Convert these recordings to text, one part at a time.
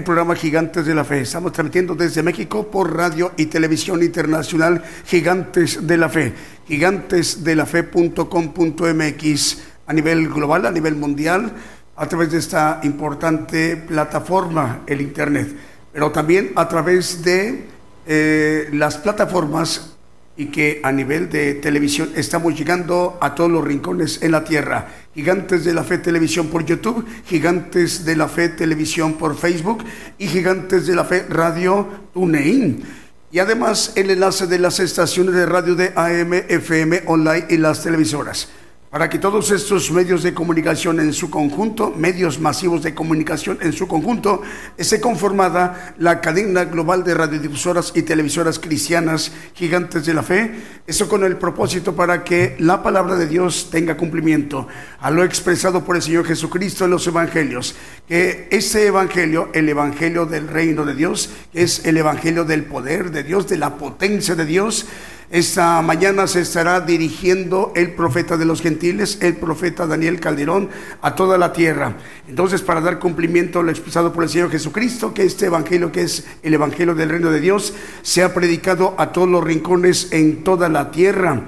El programa Gigantes de la Fe. Estamos transmitiendo desde México por radio y televisión internacional Gigantes de la Fe. Gigantesdelafe.com.mx a nivel global, a nivel mundial, a través de esta importante plataforma, el Internet. Pero también a través de eh, las plataformas y que a nivel de televisión estamos llegando a todos los rincones en la tierra. Gigantes de la Fe Televisión por YouTube, Gigantes de la Fe Televisión por Facebook y Gigantes de la Fe Radio TuneIn. Y además el enlace de las estaciones de radio de AM, FM, online y las televisoras para que todos estos medios de comunicación en su conjunto, medios masivos de comunicación en su conjunto, esté conformada la cadena global de radiodifusoras y televisoras cristianas gigantes de la fe, eso con el propósito para que la palabra de Dios tenga cumplimiento. A lo expresado por el Señor Jesucristo en los evangelios, que ese evangelio, el evangelio del reino de Dios, es el evangelio del poder de Dios, de la potencia de Dios, esta mañana se estará dirigiendo el profeta de los gentiles, el profeta Daniel Calderón, a toda la tierra. Entonces, para dar cumplimiento a lo expresado por el Señor Jesucristo, que este evangelio, que es el evangelio del reino de Dios, sea predicado a todos los rincones en toda la tierra.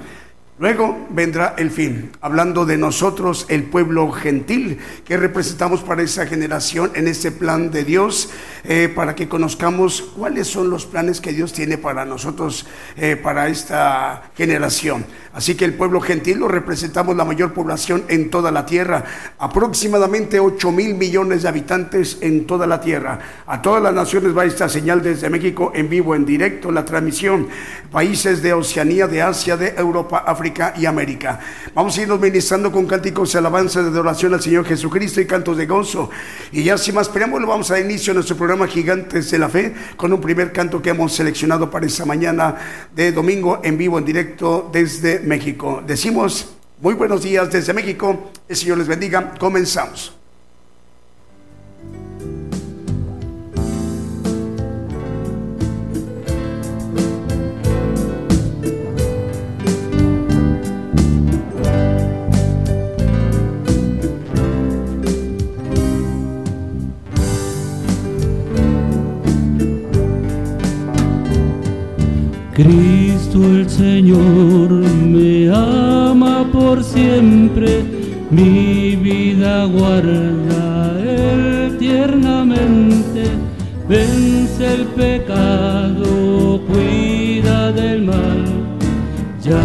Luego vendrá el fin, hablando de nosotros, el pueblo gentil, que representamos para esa generación en ese plan de Dios, eh, para que conozcamos cuáles son los planes que Dios tiene para nosotros, eh, para esta generación. Así que el pueblo gentil lo representamos la mayor población en toda la tierra, aproximadamente 8 mil millones de habitantes en toda la tierra. A todas las naciones va esta señal desde México en vivo, en directo, la transmisión. Países de Oceanía, de Asia, de Europa, África y América. Vamos a irnos ministrando con cánticos y alabanzas de adoración al Señor Jesucristo y cantos de gozo. Y ya sin más preámbulo, vamos a dar inicio a nuestro programa Gigantes de la Fe con un primer canto que hemos seleccionado para esta mañana de domingo en vivo, en directo desde México. Decimos muy buenos días desde México. El Señor les bendiga. Comenzamos. Cristo el Señor me ama por siempre, mi vida guarda Él tiernamente, vence el pecado, cuida del mal, ya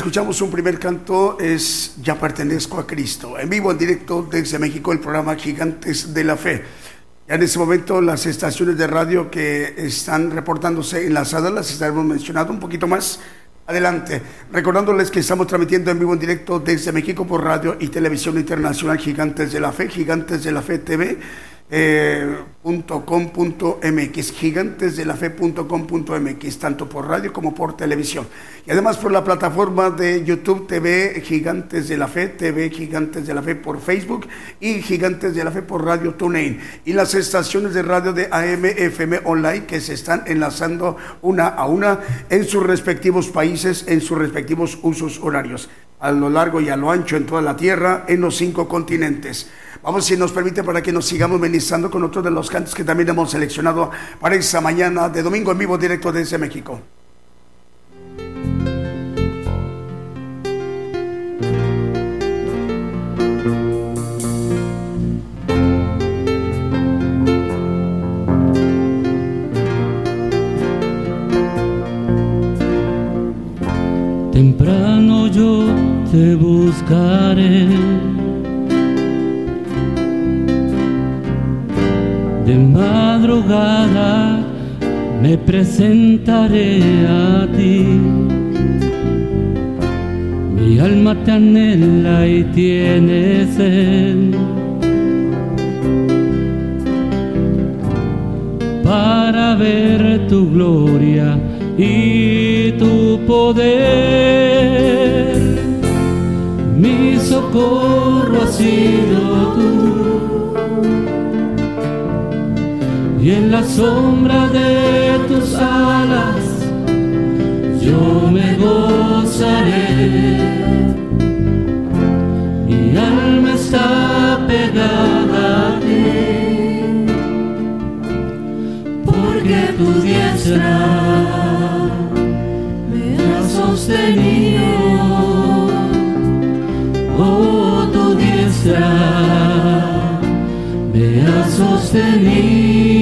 escuchamos un primer canto es Ya pertenezco a Cristo. En vivo, en directo desde México, el programa Gigantes de la Fe. Ya en este momento las estaciones de radio que están reportándose enlazadas las estaremos mencionando un poquito más adelante. Recordándoles que estamos transmitiendo en vivo, en directo desde México por radio y televisión internacional Gigantes de la Fe, Gigantes de la Fe TV eh, .com.mx, gigantesdelafe.com.mx, tanto por radio como por televisión. Además por la plataforma de YouTube TV Gigantes de la Fe, TV Gigantes de la Fe por Facebook y Gigantes de la Fe por Radio TuneIn. Y las estaciones de radio de AM, FM Online que se están enlazando una a una en sus respectivos países, en sus respectivos usos horarios, a lo largo y a lo ancho en toda la tierra, en los cinco continentes. Vamos, si nos permite, para que nos sigamos ministrando con otro de los cantos que también hemos seleccionado para esta mañana de domingo en vivo directo desde México. Te buscaré de madrugada me presentaré a ti. Mi alma te anhela y tiene sed. Para ver tu gloria y tu poder. Socorro ha sido tú y en la sombra de tus alas yo me gozaré. Mi alma está pegada a ti, porque tu diestra me ha sostenido. Diestra me ha sostenido.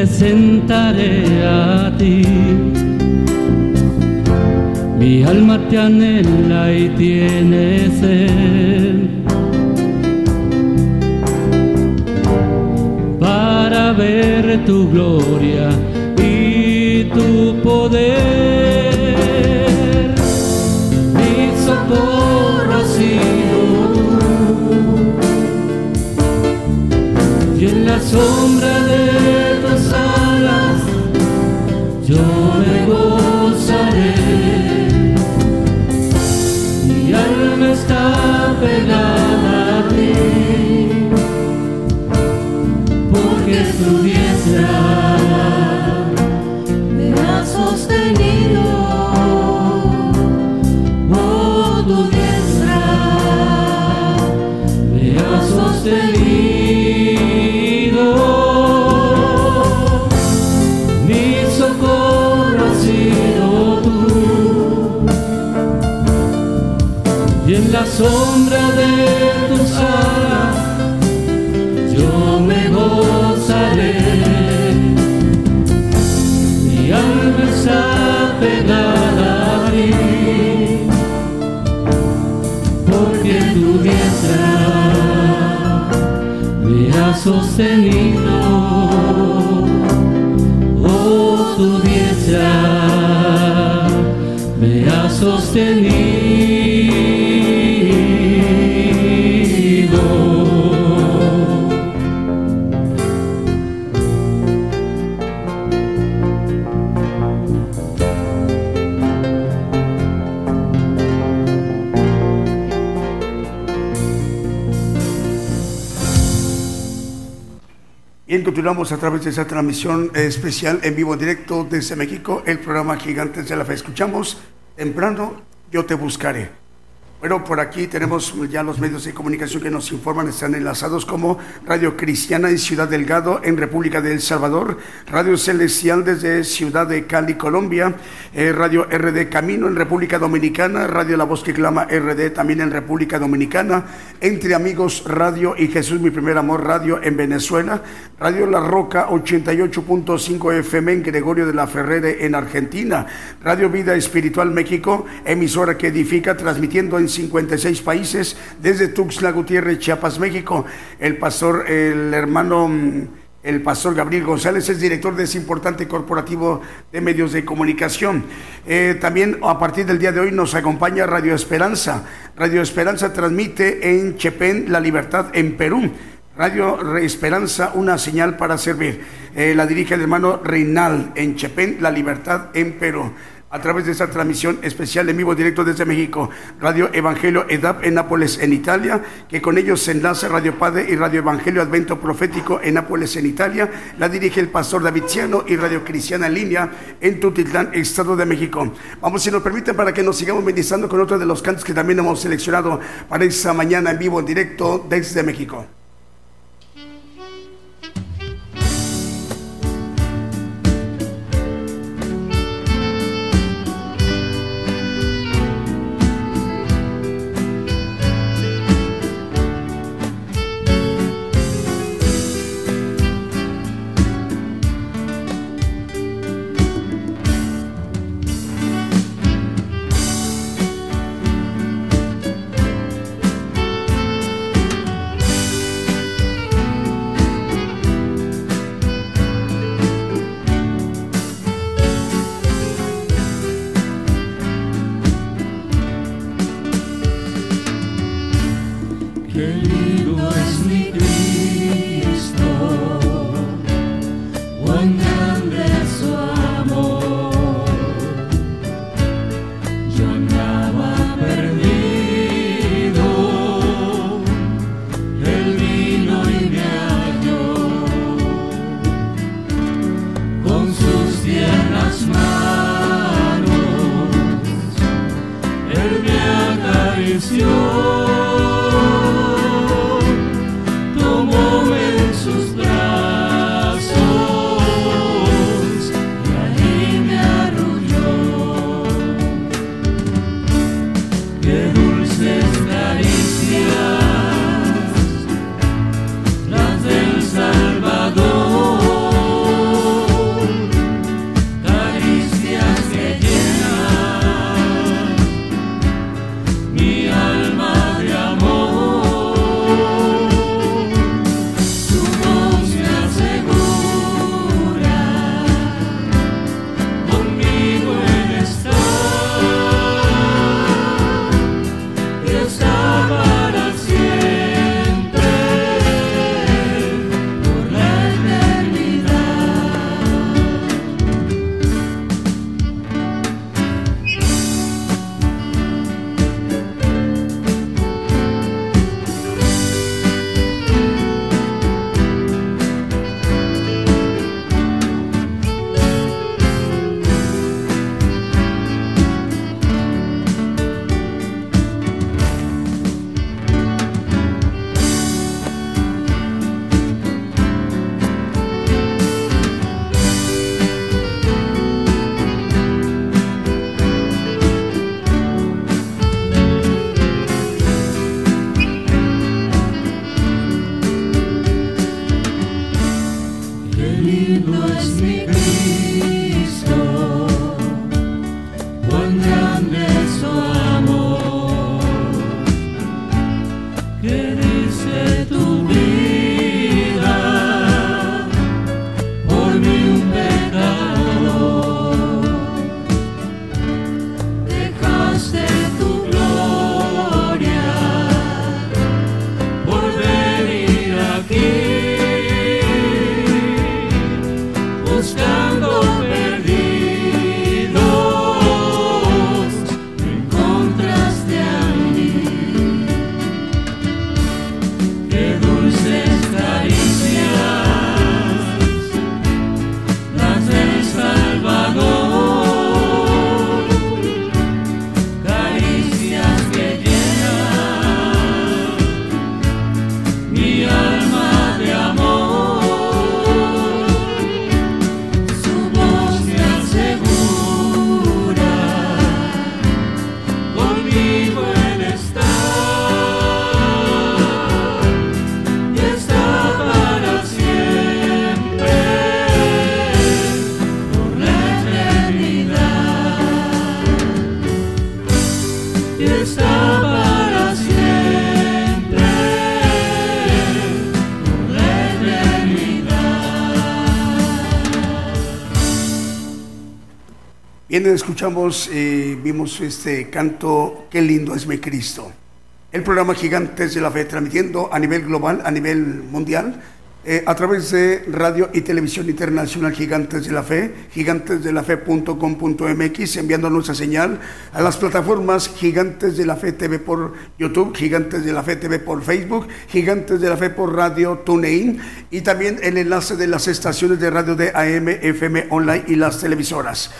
Presentaré a ti. Mi alma te anhela y tiene sed. Para ver tu gloria y tu poder. y en la sombra sombra de tus alas yo me gozaré. Mi alma está pegada a ti, porque tu diestra me ha sostenido. Oh, tu diestra me ha sostenido. Bien, continuamos a través de esa transmisión especial en vivo, directo desde México, el programa Gigantes de la Fe. Escuchamos temprano, yo te buscaré. Bueno, por aquí tenemos ya los medios de comunicación que nos informan, están enlazados como Radio Cristiana en Ciudad Delgado, en República de El Salvador, Radio Celestial desde Ciudad de Cali, Colombia, eh, Radio RD Camino en República Dominicana, Radio La Voz que Clama RD también en República Dominicana, Entre Amigos Radio y Jesús Mi Primer Amor Radio en Venezuela, Radio La Roca 88.5 FM en Gregorio de la Ferrere en Argentina, Radio Vida Espiritual México, emisora que edifica, transmitiendo en 56 países, desde Tuxtla Gutiérrez, Chiapas, México. El pastor, el hermano, mm, el pastor Gabriel González es director de ese importante corporativo de medios de comunicación. Eh, también a partir del día de hoy nos acompaña Radio Esperanza. Radio Esperanza transmite en Chepén La Libertad en Perú. Radio Esperanza, una señal para servir. Eh, la dirige el hermano Reinal en Chepén, La Libertad en Perú a través de esta transmisión especial en vivo directo desde México, Radio Evangelio EDAP en Nápoles, en Italia, que con ellos se enlaza Radio Padre y Radio Evangelio Advento Profético en Nápoles, en Italia. La dirige el pastor Davidiano y Radio Cristiana en línea en Tutitlán, Estado de México. Vamos, si nos permiten, para que nos sigamos ministrando con otro de los cantos que también hemos seleccionado para esta mañana en vivo en directo desde México. Escuchamos, eh, vimos este canto, Qué lindo es mi Cristo. El programa Gigantes de la Fe, transmitiendo a nivel global, a nivel mundial, eh, a través de radio y televisión internacional Gigantes de la Fe, gigantesdelafe.com.mx, enviando nuestra señal a las plataformas Gigantes de la Fe TV por YouTube, Gigantes de la Fe TV por Facebook, Gigantes de la Fe por Radio TuneIn y también el enlace de las estaciones de radio de AM, FM Online y las televisoras.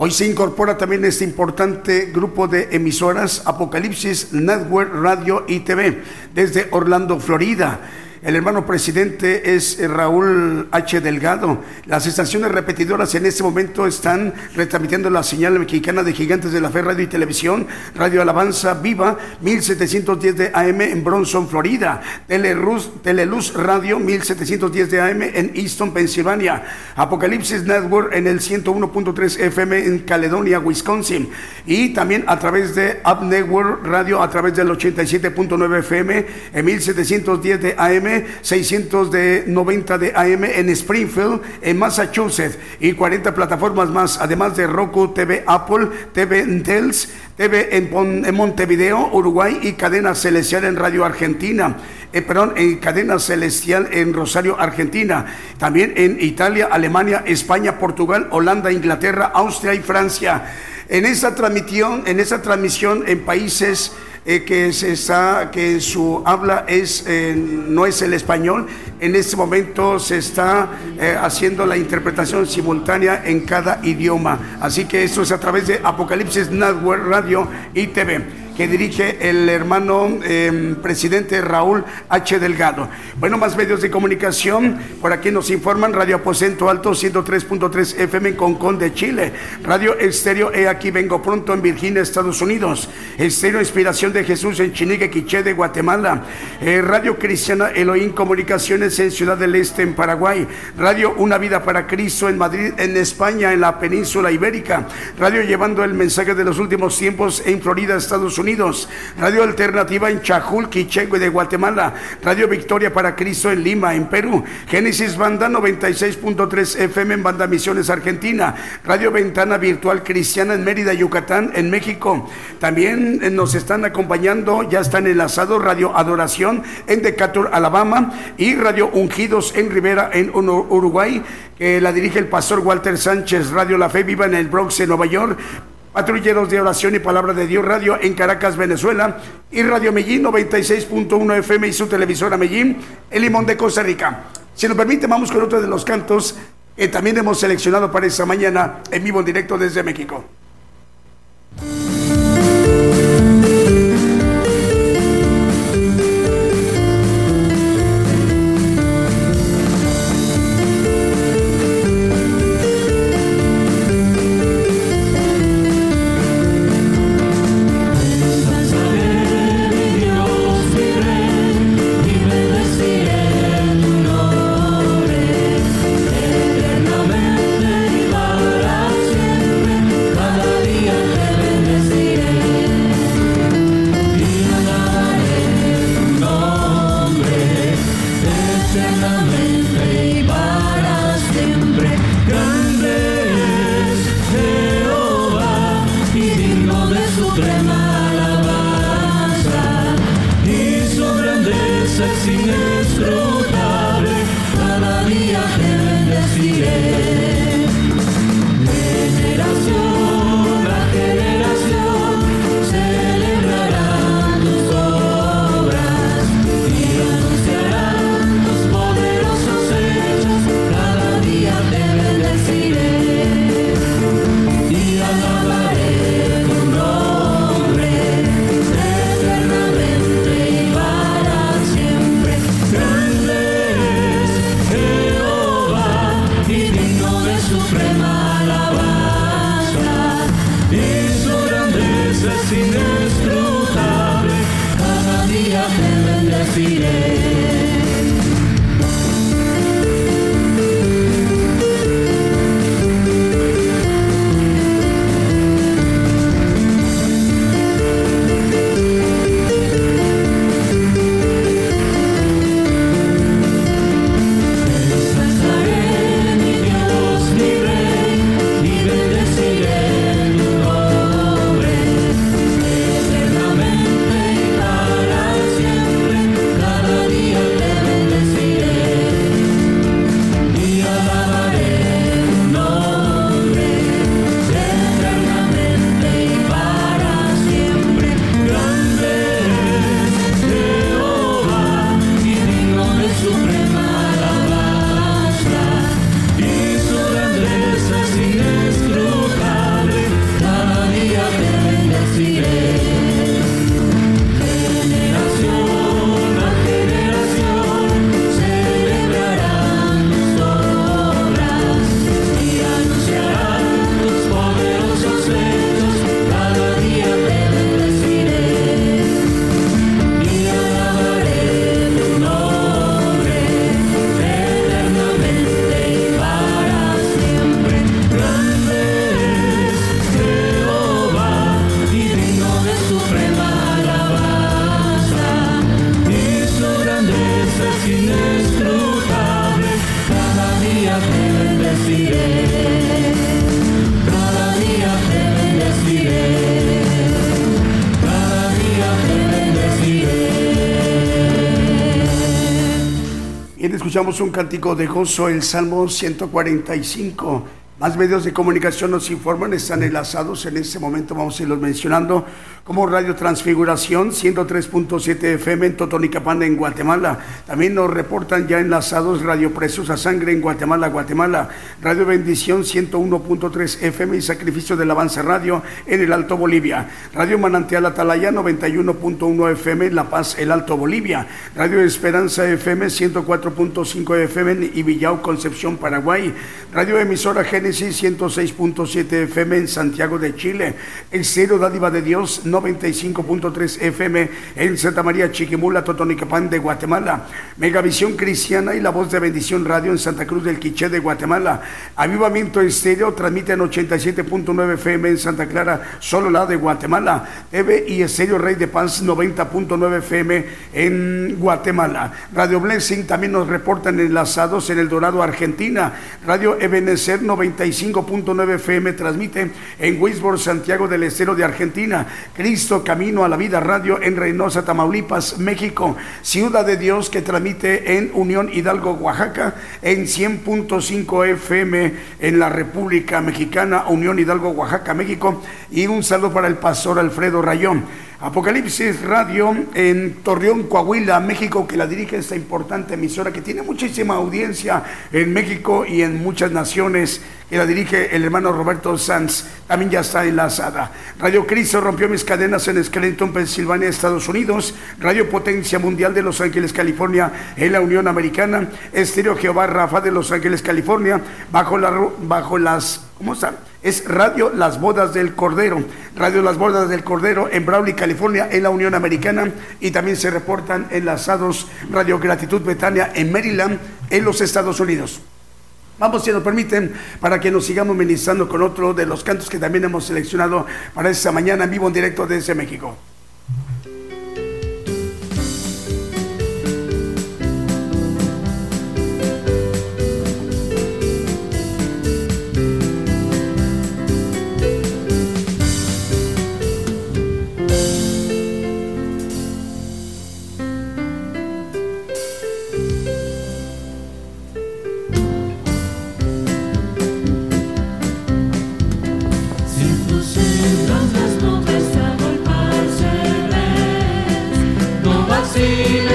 Hoy se incorpora también este importante grupo de emisoras Apocalipsis Network Radio y TV desde Orlando, Florida. El hermano presidente es eh, Raúl H. Delgado. Las estaciones repetidoras en este momento están retransmitiendo la señal mexicana de Gigantes de la Fe Radio y Televisión, Radio Alabanza Viva 1710 de AM en Bronson, Florida, Telerus, Teleluz Radio 1710 de AM en Easton, Pensilvania, Apocalipsis Network en el 101.3 FM en Caledonia, Wisconsin y también a través de Up Network Radio a través del 87.9 FM en 1710 de AM 690 de AM en Springfield, en Massachusetts, y 40 plataformas más, además de Roku, TV Apple, TV Intels, TV en, Montevideo, Uruguay y Cadena Celestial en Radio Argentina. Eh, perdón, en Cadena Celestial en Rosario, Argentina. También en Italia, Alemania, España, Portugal, Holanda, Inglaterra, Austria y Francia. En esa transmisión, en esa transmisión en países eh, que se está, que su habla es eh, no es el español. En este momento se está eh, haciendo la interpretación simultánea en cada idioma. Así que esto es a través de Apocalipsis Network Radio y TV que dirige el hermano em, presidente Raúl H. Delgado. Bueno, más medios de comunicación, por aquí nos informan Radio Aposento Alto 103.3 FM en Concón de Chile, Radio Estéreo E aquí vengo pronto en Virginia, Estados Unidos, Estéreo Inspiración de Jesús en Chinique, Quiché de Guatemala, eh, Radio Cristiana Elohim Comunicaciones en Ciudad del Este en Paraguay, Radio Una Vida para Cristo en Madrid, en España, en la península ibérica, Radio Llevando el Mensaje de los Últimos Tiempos en Florida, Estados Unidos, Radio Alternativa en Chajul, Quichegüe de Guatemala, Radio Victoria para Cristo en Lima, en Perú, Génesis Banda 96.3 FM en Banda Misiones Argentina, Radio Ventana Virtual Cristiana en Mérida, Yucatán, en México. También eh, nos están acompañando, ya están enlazados Radio Adoración en Decatur, Alabama, y Radio Ungidos en Rivera, en Uruguay, que la dirige el pastor Walter Sánchez, Radio La Fe Viva en el Bronx, en Nueva York, Patrulleros de Oración y Palabra de Dios Radio en Caracas, Venezuela, y Radio Medellín 96.1 FM y su televisora Medellín, El Limón de Costa Rica. Si nos permite, vamos con otro de los cantos que también hemos seleccionado para esta mañana en vivo en directo desde México. Escuchamos un cántico de gozo, el Salmo 145. Más medios de comunicación nos informan, están enlazados. En este momento vamos a irlos mencionando como Radio Transfiguración 103.7 FM en Totonicapán, en Guatemala. También nos reportan ya enlazados Radio Precios a Sangre en Guatemala, Guatemala. Radio Bendición 101.3 FM y Sacrificio del Avance Radio en el Alto Bolivia. Radio Manantial Atalaya 91.1 FM en La Paz, el Alto Bolivia. Radio Esperanza FM 104.5 FM en Ibillau, Concepción, Paraguay. Radio Emisora Génesis 106.7 FM en Santiago de Chile. El Cero Dádiva de Dios 95.3 FM en Santa María Chiquimula, Totonicapán de Guatemala. Megavisión Cristiana y La Voz de Bendición Radio en Santa Cruz del Quiché de Guatemala. Avivamiento Estéreo transmite en 87.9 FM en Santa Clara, solo la de Guatemala. TV y Estéreo Rey de Paz 90.9 FM en Guatemala. Radio Blessing también nos reportan enlazados en El Dorado, Argentina. Radio Ebenecer 95.9 FM transmite en Wisborne, Santiago del Estero de Argentina. Cristo Camino a la Vida Radio en Reynosa, Tamaulipas, México. Ciudad de Dios que transmite en Unión Hidalgo, Oaxaca, en 100.5 FM en la República Mexicana, Unión Hidalgo, Oaxaca, México. Y un saludo para el pastor Alfredo Rayón. Apocalipsis Radio en Torreón, Coahuila, México, que la dirige esta importante emisora que tiene muchísima audiencia en México y en muchas naciones, que la dirige el hermano Roberto Sanz, también ya está enlazada. Radio Cristo rompió mis cadenas en Scranton, Pensilvania, Estados Unidos. Radio Potencia Mundial de Los Ángeles, California, en la Unión Americana. Estéreo Jehová Rafa de Los Ángeles, California, bajo, la, bajo las, ¿cómo está? es Radio Las Bodas del Cordero. Radio Las Bodas del Cordero en Brawley, California, en la Unión Americana. Y también se reportan enlazados Radio Gratitud Betania en Maryland, en los Estados Unidos. Vamos, si nos permiten, para que nos sigamos ministrando con otro de los cantos que también hemos seleccionado para esta mañana en vivo en directo desde México. see.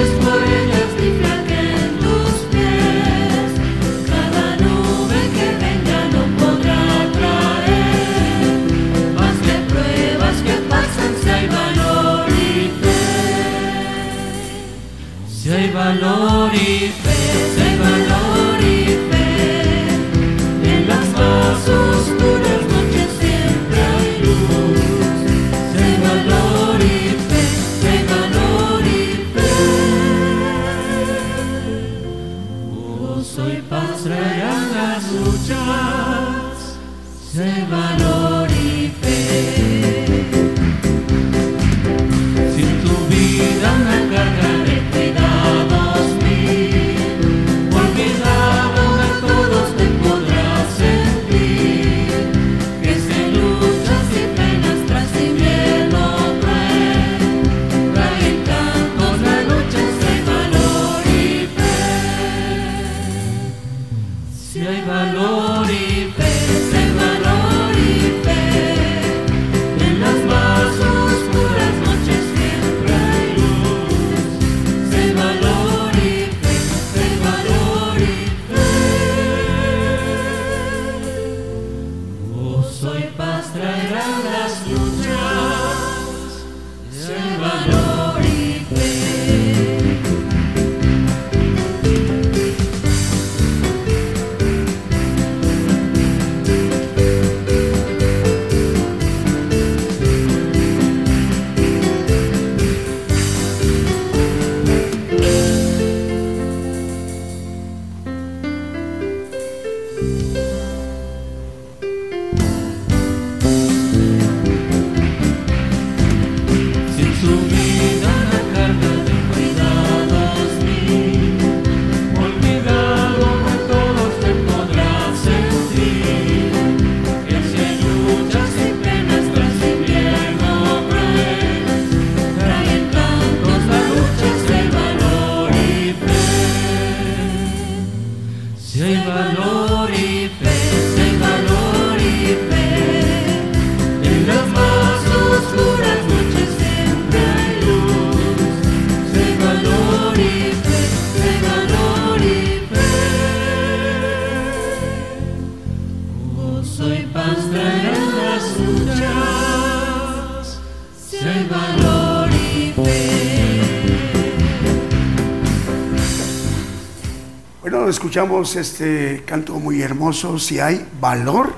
Escuchamos este canto muy hermoso, si hay valor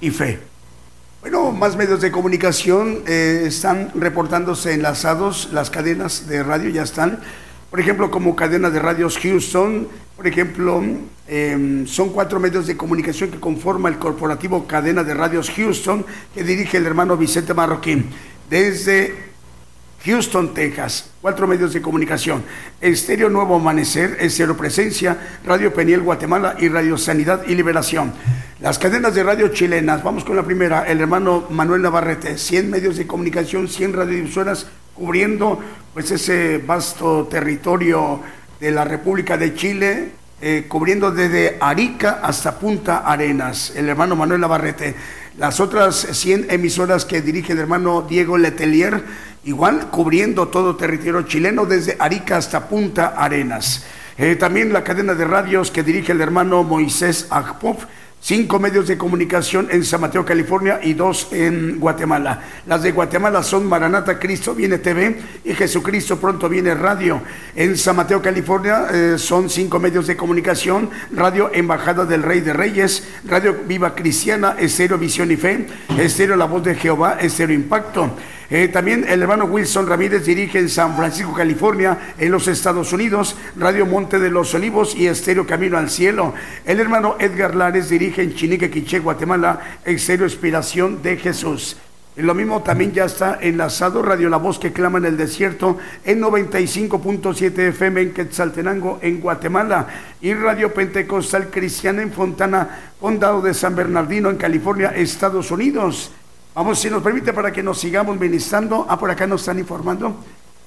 y fe. Bueno, más medios de comunicación eh, están reportándose enlazados, las cadenas de radio ya están, por ejemplo, como cadena de radios Houston, por ejemplo, em, son cuatro medios de comunicación que conforman el corporativo Cadena de Radios Houston, que dirige el hermano Vicente Marroquín. Desde Houston, Texas. Cuatro medios de comunicación. Estéreo Nuevo Amanecer, Estéreo Presencia, Radio Peniel Guatemala y Radio Sanidad y Liberación. Las cadenas de radio chilenas. Vamos con la primera. El hermano Manuel Navarrete. 100 medios de comunicación, 100 radiodifusoras cubriendo pues ese vasto territorio de la República de Chile, eh, cubriendo desde Arica hasta Punta Arenas. El hermano Manuel Navarrete. Las otras 100 emisoras que dirige el hermano Diego Letelier igual cubriendo todo territorio chileno desde Arica hasta Punta Arenas. Eh, también la cadena de radios que dirige el hermano Moisés Agpov, cinco medios de comunicación en San Mateo, California y dos en Guatemala. Las de Guatemala son Maranata Cristo Viene TV y Jesucristo Pronto Viene Radio. En San Mateo, California eh, son cinco medios de comunicación, Radio Embajada del Rey de Reyes, Radio Viva Cristiana, Estéreo Visión y Fe, Estéreo La Voz de Jehová, Estéreo Impacto. Eh, también el hermano Wilson Ramírez dirige en San Francisco, California, en los Estados Unidos, Radio Monte de los Olivos y Estéreo Camino al Cielo. El hermano Edgar Lares dirige en Chinique, Quiché, Guatemala, Estéreo Inspiración de Jesús. Lo mismo también ya está enlazado Radio La Voz que clama en el desierto en 95.7 FM en Quetzaltenango, en Guatemala, y Radio Pentecostal Cristiana en Fontana, Condado de San Bernardino, en California, Estados Unidos. Vamos, si nos permite, para que nos sigamos ministrando. Ah, por acá nos están informando.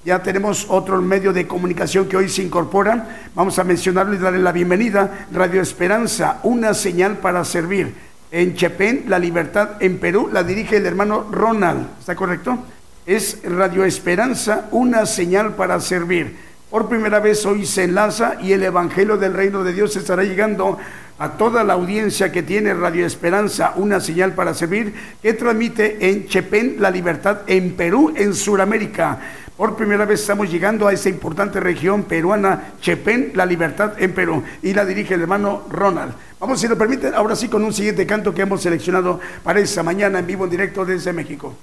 Ya tenemos otro medio de comunicación que hoy se incorpora. Vamos a mencionarlo y darle la bienvenida. Radio Esperanza, una señal para servir. En Chepén, La Libertad, en Perú, la dirige el hermano Ronald. ¿Está correcto? Es Radio Esperanza, una señal para servir. Por primera vez hoy se enlaza y el Evangelio del Reino de Dios estará llegando a toda la audiencia que tiene Radio Esperanza, una señal para servir, que transmite en Chepén la libertad en Perú, en Sudamérica. Por primera vez estamos llegando a esa importante región peruana, Chepén, la libertad en Perú, y la dirige el hermano Ronald. Vamos, si lo permiten, ahora sí con un siguiente canto que hemos seleccionado para esta mañana en vivo en directo desde México.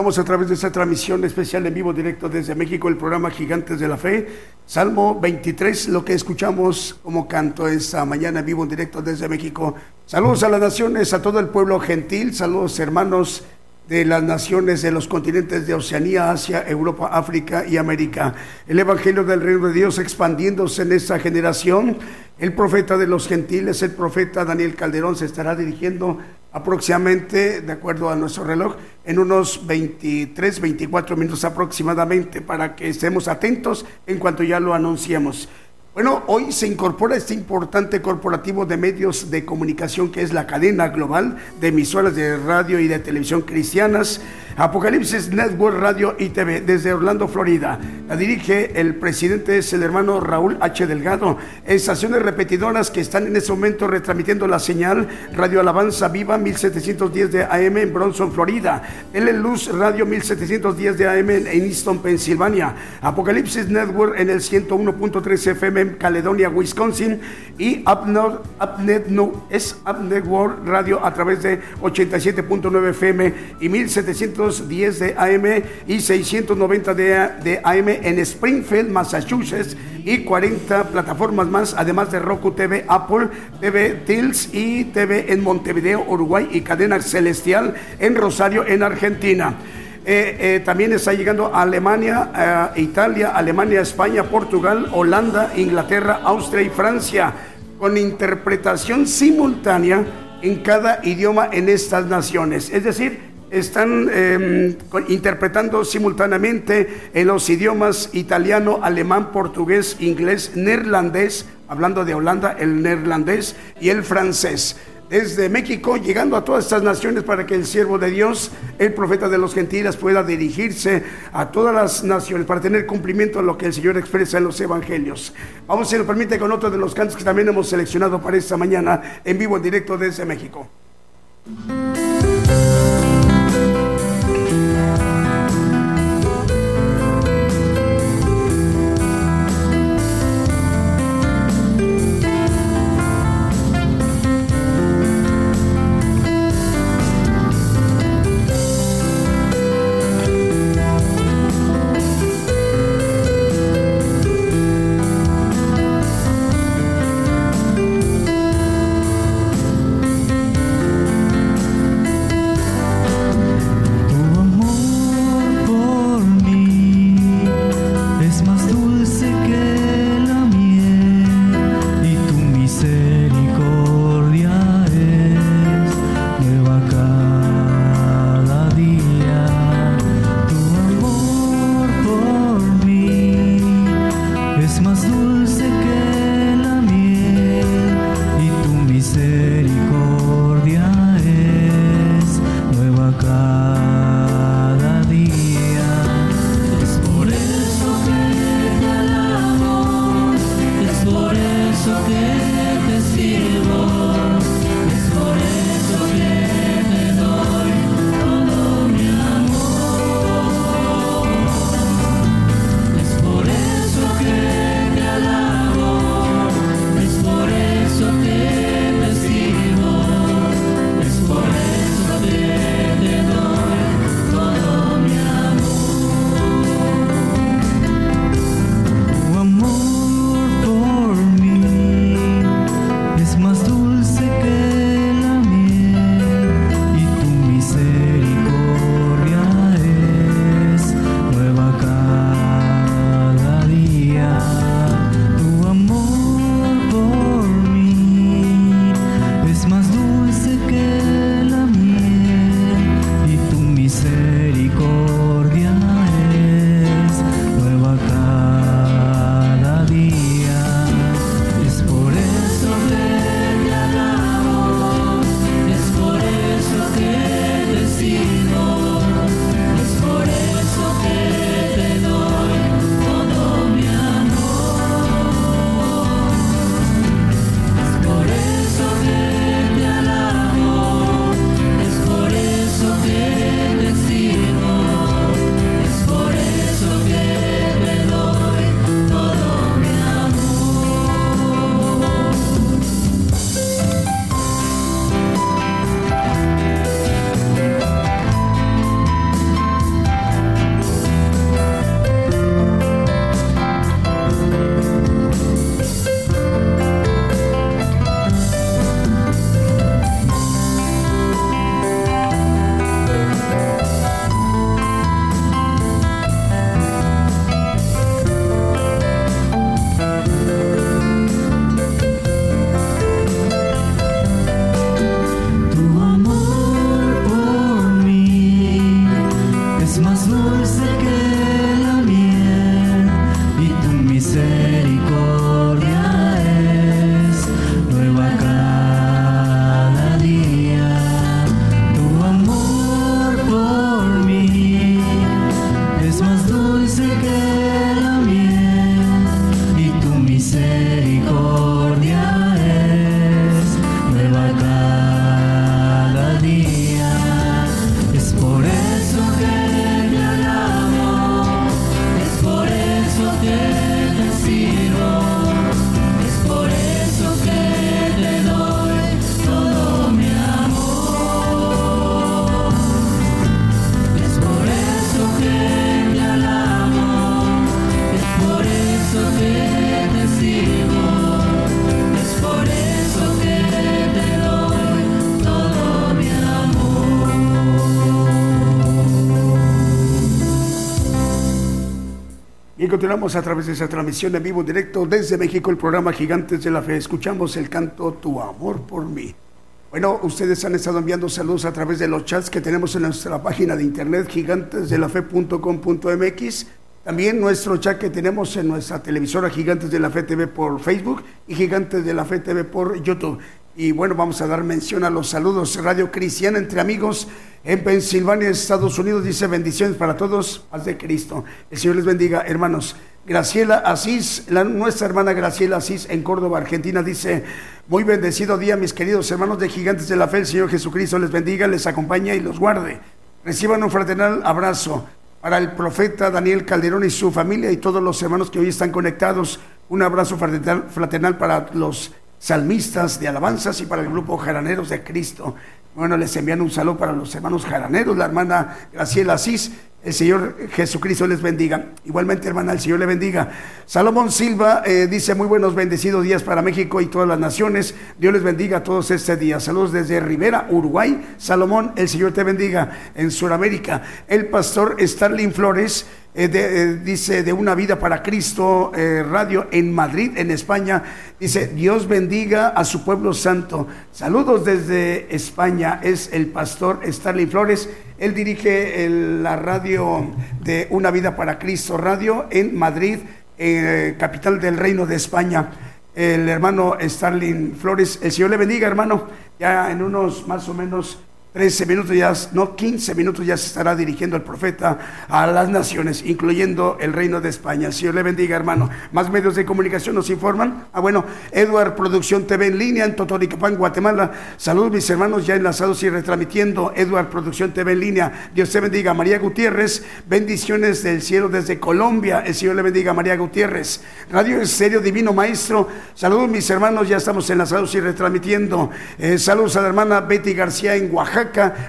A través de esta transmisión especial en vivo directo desde México, el programa Gigantes de la Fe. Salmo 23, lo que escuchamos como canto esta mañana en vivo en directo desde México. Saludos a las naciones, a todo el pueblo gentil, saludos hermanos de las naciones de los continentes de Oceanía, Asia, Europa, África y América. El Evangelio del Reino de Dios expandiéndose en esta generación. El profeta de los gentiles, el profeta Daniel Calderón, se estará dirigiendo aproximadamente, de acuerdo a nuestro reloj, en unos 23, 24 minutos aproximadamente, para que estemos atentos en cuanto ya lo anunciemos. Bueno, hoy se incorpora este importante corporativo de medios de comunicación que es la cadena global de emisoras de radio y de televisión cristianas, Apocalipsis Network Radio y TV desde Orlando, Florida. La dirige el presidente, es el hermano Raúl H. Delgado. Estaciones repetidoras que están en este momento retransmitiendo la señal Radio Alabanza Viva 1710 de AM en Bronson, Florida. El Luz Radio 1710 de AM en Easton, Pensilvania. Apocalipsis Network en el 101.3 FM en Caledonia, Wisconsin. Y Upnet, no, es World Radio a través de 87.9 FM y 1700 10 de AM y 690 de, AM en Springfield, Massachusetts y 40 plataformas más, además de Roku TV, Apple TV, Tills y TV en Montevideo, Uruguay y Cadena Celestial en Rosario, en Argentina. Eh, eh, también está llegando a Alemania, Italia, Alemania, España, Portugal, Holanda, Inglaterra, Austria y Francia, con interpretación simultánea en cada idioma en estas naciones. Es decir, están em, interpretando simultáneamente en los idiomas italiano, alemán, portugués, inglés, neerlandés, hablando de Holanda, el neerlandés y el francés. Desde México, llegando a todas estas naciones para que el siervo de Dios, el profeta de los gentiles, pueda dirigirse a todas las naciones para tener cumplimiento a lo que el Señor expresa en los evangelios. Vamos, si nos permite, con otro de los cantos que también hemos seleccionado para esta mañana en vivo, en directo desde México. Continuamos a través de esa transmisión en vivo directo desde México, el programa Gigantes de la Fe. Escuchamos el canto Tu amor por mí. Bueno, ustedes han estado enviando saludos a través de los chats que tenemos en nuestra página de internet gigantesdelafe.com.mx. También nuestro chat que tenemos en nuestra televisora Gigantes de la Fe TV por Facebook y Gigantes de la Fe TV por YouTube. Y bueno, vamos a dar mención a los saludos. Radio Cristiana entre amigos en Pensilvania, Estados Unidos, dice bendiciones para todos, paz de Cristo. El Señor les bendiga, hermanos. Graciela Asís, nuestra hermana Graciela Asís en Córdoba, Argentina, dice, muy bendecido día, mis queridos hermanos de Gigantes de la Fe, el Señor Jesucristo les bendiga, les acompañe y los guarde. Reciban un fraternal abrazo para el profeta Daniel Calderón y su familia y todos los hermanos que hoy están conectados. Un abrazo fraternal, fraternal para los salmistas de alabanzas y para el grupo Jaraneros de Cristo. Bueno, les envían un saludo para los hermanos jaraneros, la hermana Graciela Asís, el Señor Jesucristo les bendiga. Igualmente, hermana, el Señor le bendiga. Salomón Silva eh, dice, muy buenos, bendecidos días para México y todas las naciones. Dios les bendiga a todos este día. Saludos desde Rivera, Uruguay. Salomón, el Señor te bendiga. En Sudamérica, el pastor Starling Flores eh, eh, dice, de una vida para Cristo, eh, radio en Madrid, en España. Dice, Dios bendiga a su pueblo santo. Saludos desde España. Es el pastor Starling Flores. Él dirige la radio de Una vida para Cristo, radio en Madrid, capital del Reino de España. El hermano Starling Flores, el Señor le bendiga, hermano. Ya en unos más o menos 13 minutos ya, no 15 minutos ya se estará dirigiendo el profeta a las naciones, incluyendo el reino de España. Señor le bendiga, hermano. Más medios de comunicación nos informan. Ah, bueno, Edward Producción TV en línea en Totoricapán, Guatemala. Saludos, mis hermanos, ya enlazados y retransmitiendo. Edward Producción TV en línea. Dios te bendiga. María Gutiérrez, bendiciones del cielo desde Colombia. El Señor le bendiga, María Gutiérrez. Radio Serio Divino Maestro. Saludos, mis hermanos, ya estamos enlazados y retransmitiendo. Eh, saludos a la hermana Betty García en Oaxaca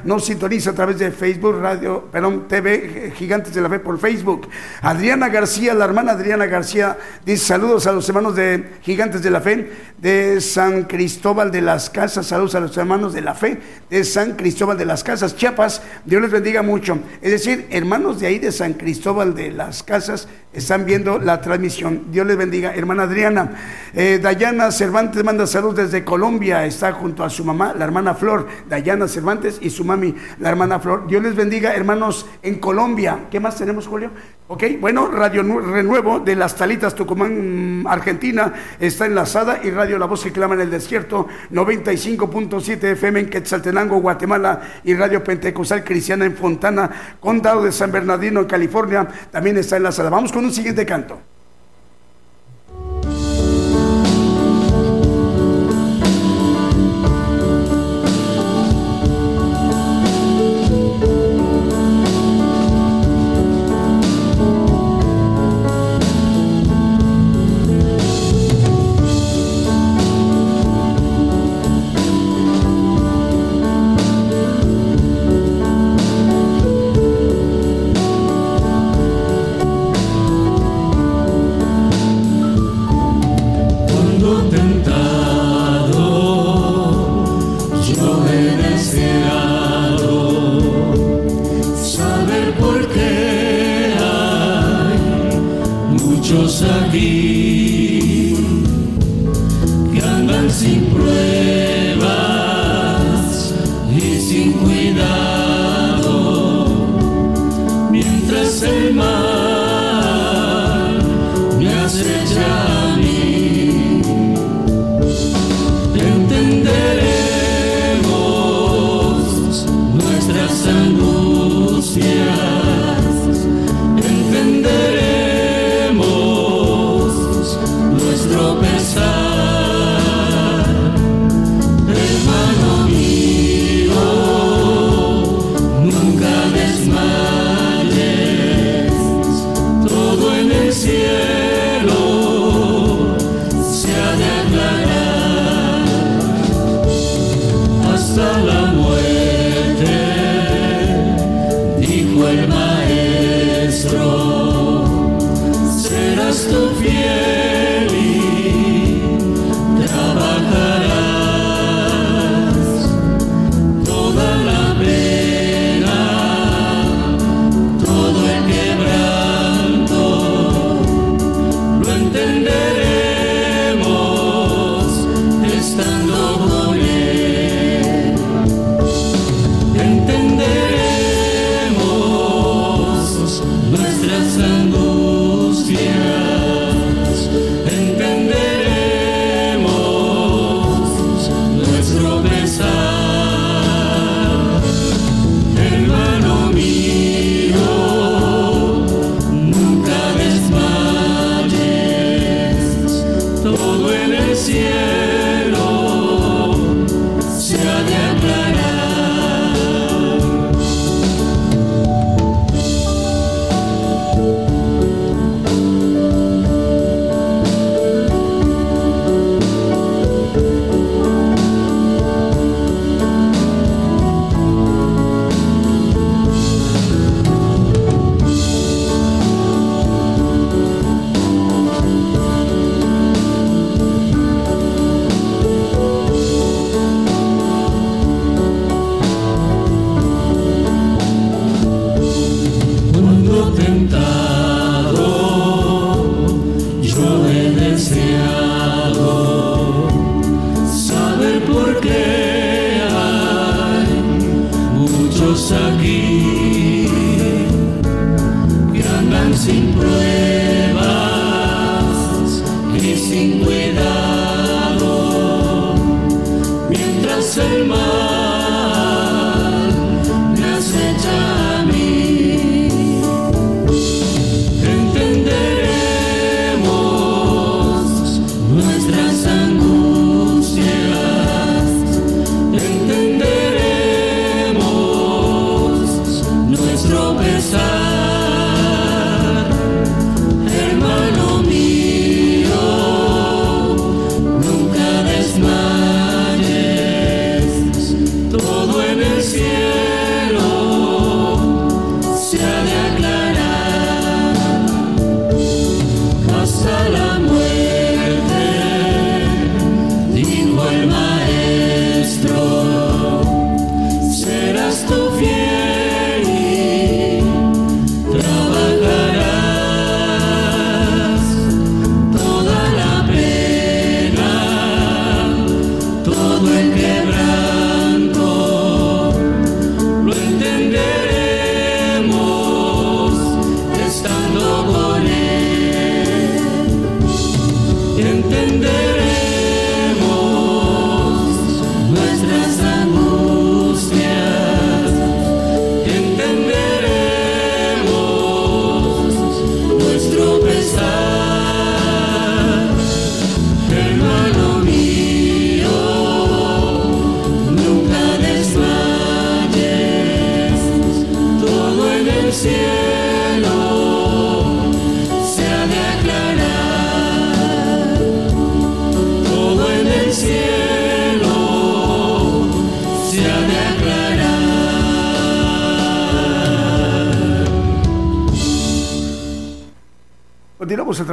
nos sintoniza a través de Facebook, Radio, perdón, TV Gigantes de la Fe por Facebook. Adriana García, la hermana Adriana García, dice saludos a los hermanos de Gigantes de la Fe de San Cristóbal de las Casas, saludos a los hermanos de la Fe de San Cristóbal de las Casas, Chiapas, Dios les bendiga mucho. Es decir, hermanos de ahí de San Cristóbal de las Casas están viendo la transmisión. Dios les bendiga, hermana Adriana. Eh, Dayana Cervantes manda saludos desde Colombia, está junto a su mamá, la hermana Flor, Dayana Cervantes y su mami, la hermana Flor. Dios les bendiga, hermanos, en Colombia. ¿Qué más tenemos, Julio? Ok, bueno, Radio Renuevo de las Talitas Tucumán, Argentina, está enlazada y Radio La Voz que clama en el desierto, 95.7 FM en Quetzaltenango, Guatemala y Radio Pentecostal Cristiana en Fontana, Condado de San Bernardino, en California, también está enlazada. Vamos con un siguiente canto.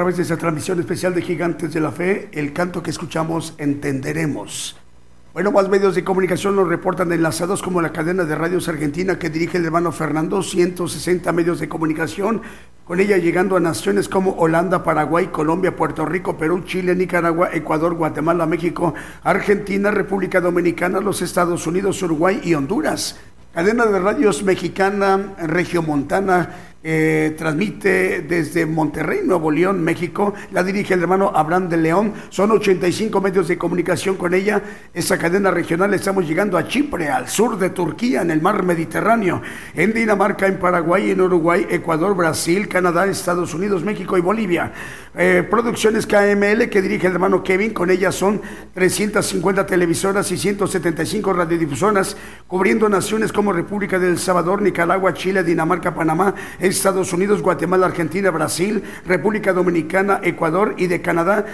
Través de esa transmisión especial de Gigantes de la Fe, el canto que escuchamos entenderemos. Bueno, más medios de comunicación nos reportan enlazados como la cadena de radios argentina que dirige el hermano Fernando, 160 medios de comunicación, con ella llegando a naciones como Holanda, Paraguay, Colombia, Puerto Rico, Perú, Chile, Nicaragua, Ecuador, Guatemala, México, Argentina, República Dominicana, los Estados Unidos, Uruguay y Honduras. Cadena de radios mexicana, regiomontana, eh, transmite desde Monterrey, Nuevo León, México. La dirige el hermano Abraham de León. Son 85 medios de comunicación con ella. Esa cadena regional estamos llegando a Chipre, al sur de Turquía, en el mar Mediterráneo, en Dinamarca, en Paraguay, en Uruguay, Ecuador, Brasil, Canadá, Estados Unidos, México y Bolivia. Eh, producciones KML que dirige el hermano Kevin. Con ella son 350 televisoras y 175 radiodifusoras, cubriendo naciones como República del Salvador, Nicaragua, Chile, Dinamarca, Panamá, Estados Unidos, Guatemala, Argentina, Brasil, República Dominicana, Ecuador y de Canadá,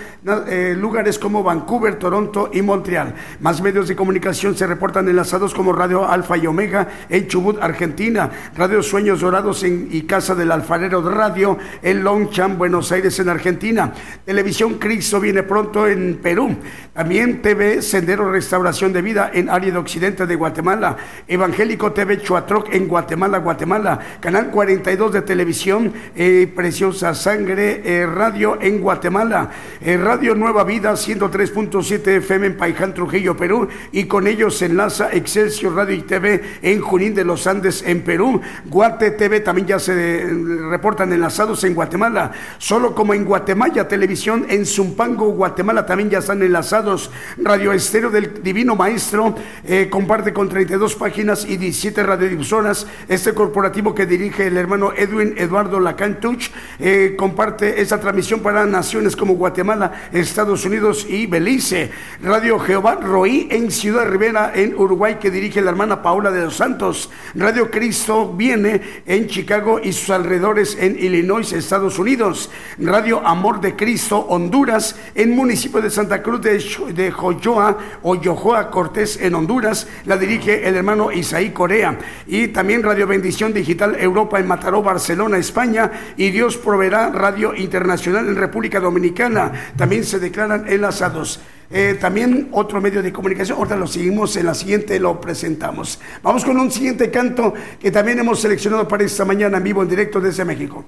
eh, lugares como Vancouver, Toronto y Montreal. Más medios de comunicación se reportan enlazados como Radio Alfa y Omega en Chubut, Argentina, Radio Sueños Dorados en, y Casa del Alfarero de Radio en Longchamp, Buenos Aires, en Argentina. Televisión Cristo viene pronto en Perú. También TV Sendero Restauración de Vida en Área Occidente de Guatemala. Evangélico TV Chuatroc en Guatemala, Guatemala. Canal 42 de televisión, eh, Preciosa Sangre eh, Radio en Guatemala, eh, Radio Nueva Vida 103.7 FM en Paiján, Trujillo, Perú, y con ellos se enlaza Excelsior Radio y TV en Junín de los Andes, en Perú. Guate TV también ya se reportan enlazados en Guatemala, solo como en Guatemala Televisión, en Zumpango, Guatemala también ya están enlazados. Radio Estéreo del Divino Maestro comparte con 32 páginas y 17 radiodifusoras este corporativo que dirige el hermano Edwin Eduardo Lacantuch eh, comparte esta transmisión para naciones como Guatemala, Estados Unidos y Belice. Radio Jehová Roí en Ciudad Rivera, en Uruguay, que dirige la hermana Paola de los Santos. Radio Cristo viene en Chicago y sus alrededores en Illinois, Estados Unidos. Radio Amor de Cristo, Honduras, en municipio de Santa Cruz de, de Joyoa o Yojoa Cortés, en Honduras. La dirige el hermano Isaí Corea. Y también Radio Bendición Digital Europa en Mataró, Barcelona, España, y Dios proveerá Radio Internacional en República Dominicana. También se declaran enlazados. Eh, también otro medio de comunicación, ahorita lo seguimos, en la siguiente lo presentamos. Vamos con un siguiente canto que también hemos seleccionado para esta mañana en vivo, en directo desde México.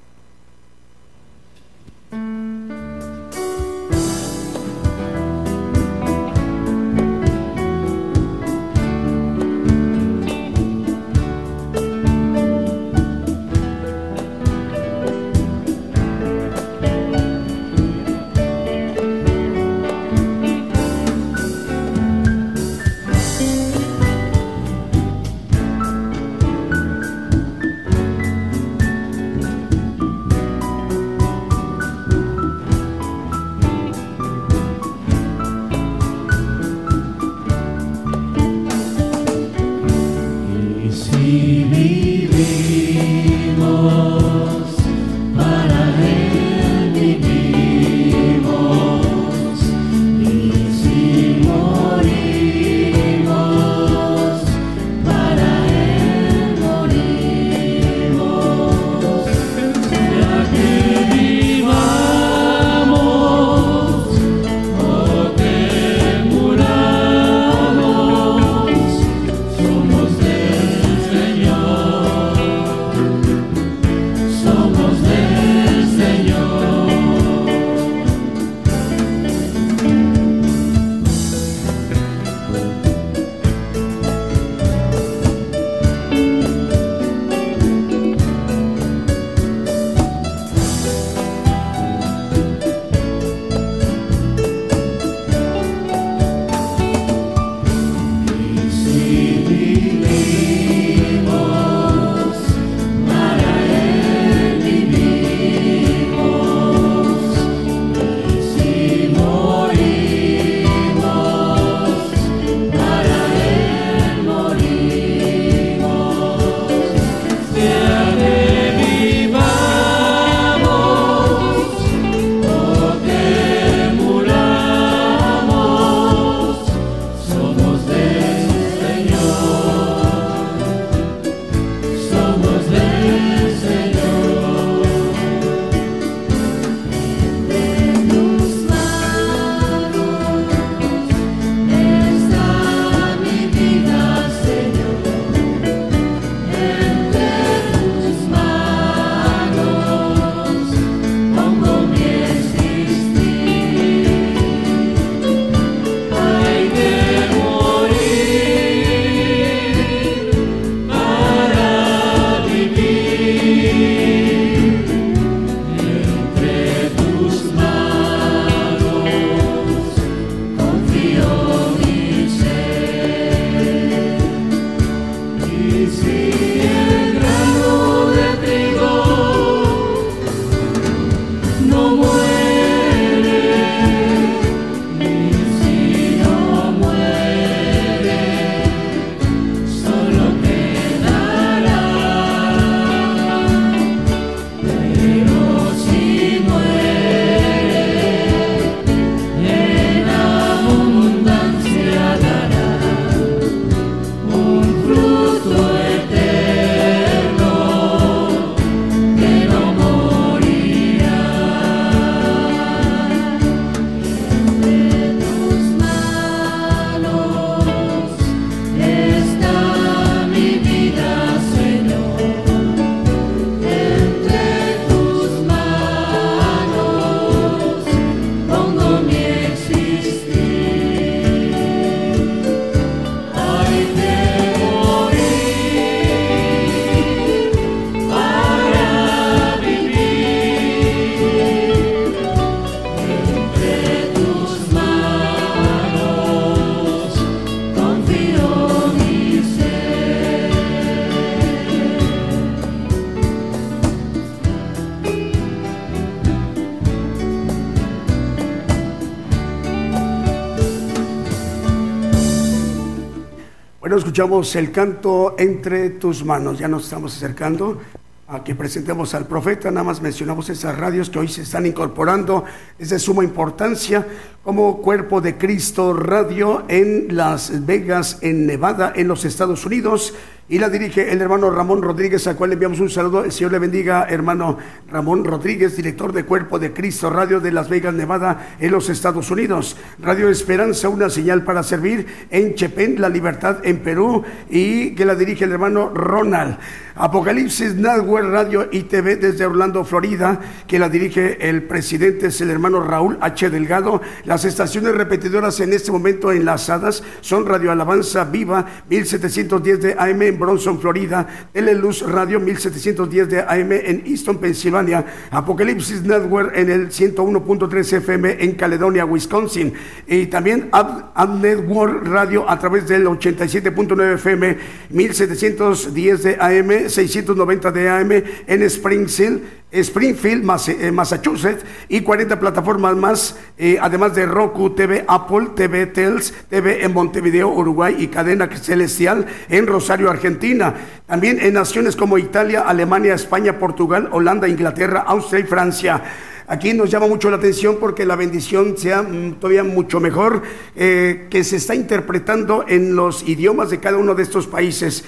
Escuchamos el canto entre tus manos. Ya nos estamos acercando a que presentemos al profeta. Nada más mencionamos esas radios que hoy se están incorporando. Es de suma importancia como Cuerpo de Cristo Radio en Las Vegas, en Nevada, en los Estados Unidos y la dirige el hermano Ramón Rodríguez, al cual le enviamos un saludo. El Señor le bendiga, hermano Ramón Rodríguez, director de Cuerpo de Cristo Radio de Las Vegas, Nevada, en los Estados Unidos. Radio Esperanza, una señal para servir en Chepén, La Libertad en Perú, y que la dirige el hermano Ronald. Apocalipsis Network Radio y TV desde Orlando, Florida, que la dirige el presidente, es el hermano Raúl H. Delgado. Las estaciones repetidoras en este momento enlazadas son Radio Alabanza Viva, 1710 de AM Bronson, Florida, Luz Radio 1710 de AM en Easton, Pensilvania, Apocalipsis Network en el 101.3 FM en Caledonia, Wisconsin, y también Ad, Network Radio a través del 87.9 FM 1710 de AM, 690 de AM en Springfield, Springfield, eh, Massachusetts, y 40 plataformas más, eh, además de Roku TV, Apple TV, Tels TV en Montevideo, Uruguay y Cadena Celestial en Rosario, Argentina. También en naciones como Italia, Alemania, España, Portugal, Holanda, Inglaterra, Austria y Francia. Aquí nos llama mucho la atención porque la bendición sea mm, todavía mucho mejor, eh, que se está interpretando en los idiomas de cada uno de estos países.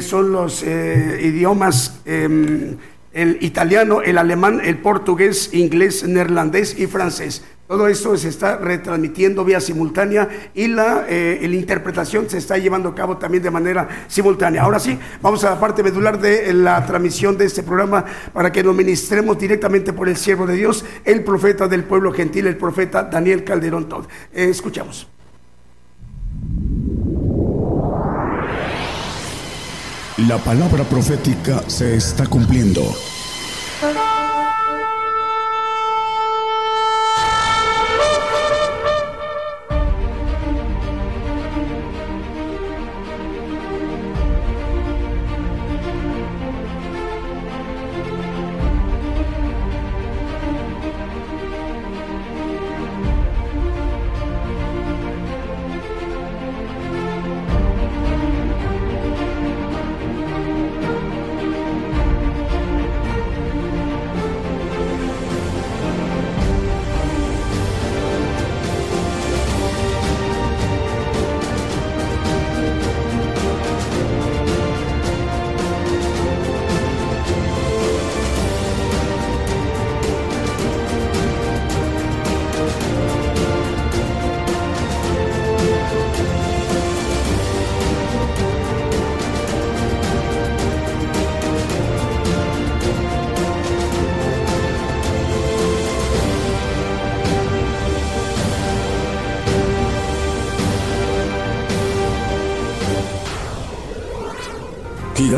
son los idiomas em, el italiano, el alemán, el portugués, inglés, neerlandés y francés. Todo esto se está retransmitiendo vía simultánea y la, eh, la, interpretación se está llevando a cabo también de manera simultánea. Ahora sí, vamos a la parte medular de la transmisión de este programa para que nos ministremos directamente por el siervo de Dios, el profeta del pueblo gentil, el profeta Daniel Calderón Todd. Eh, escuchamos. La palabra profética se está cumpliendo.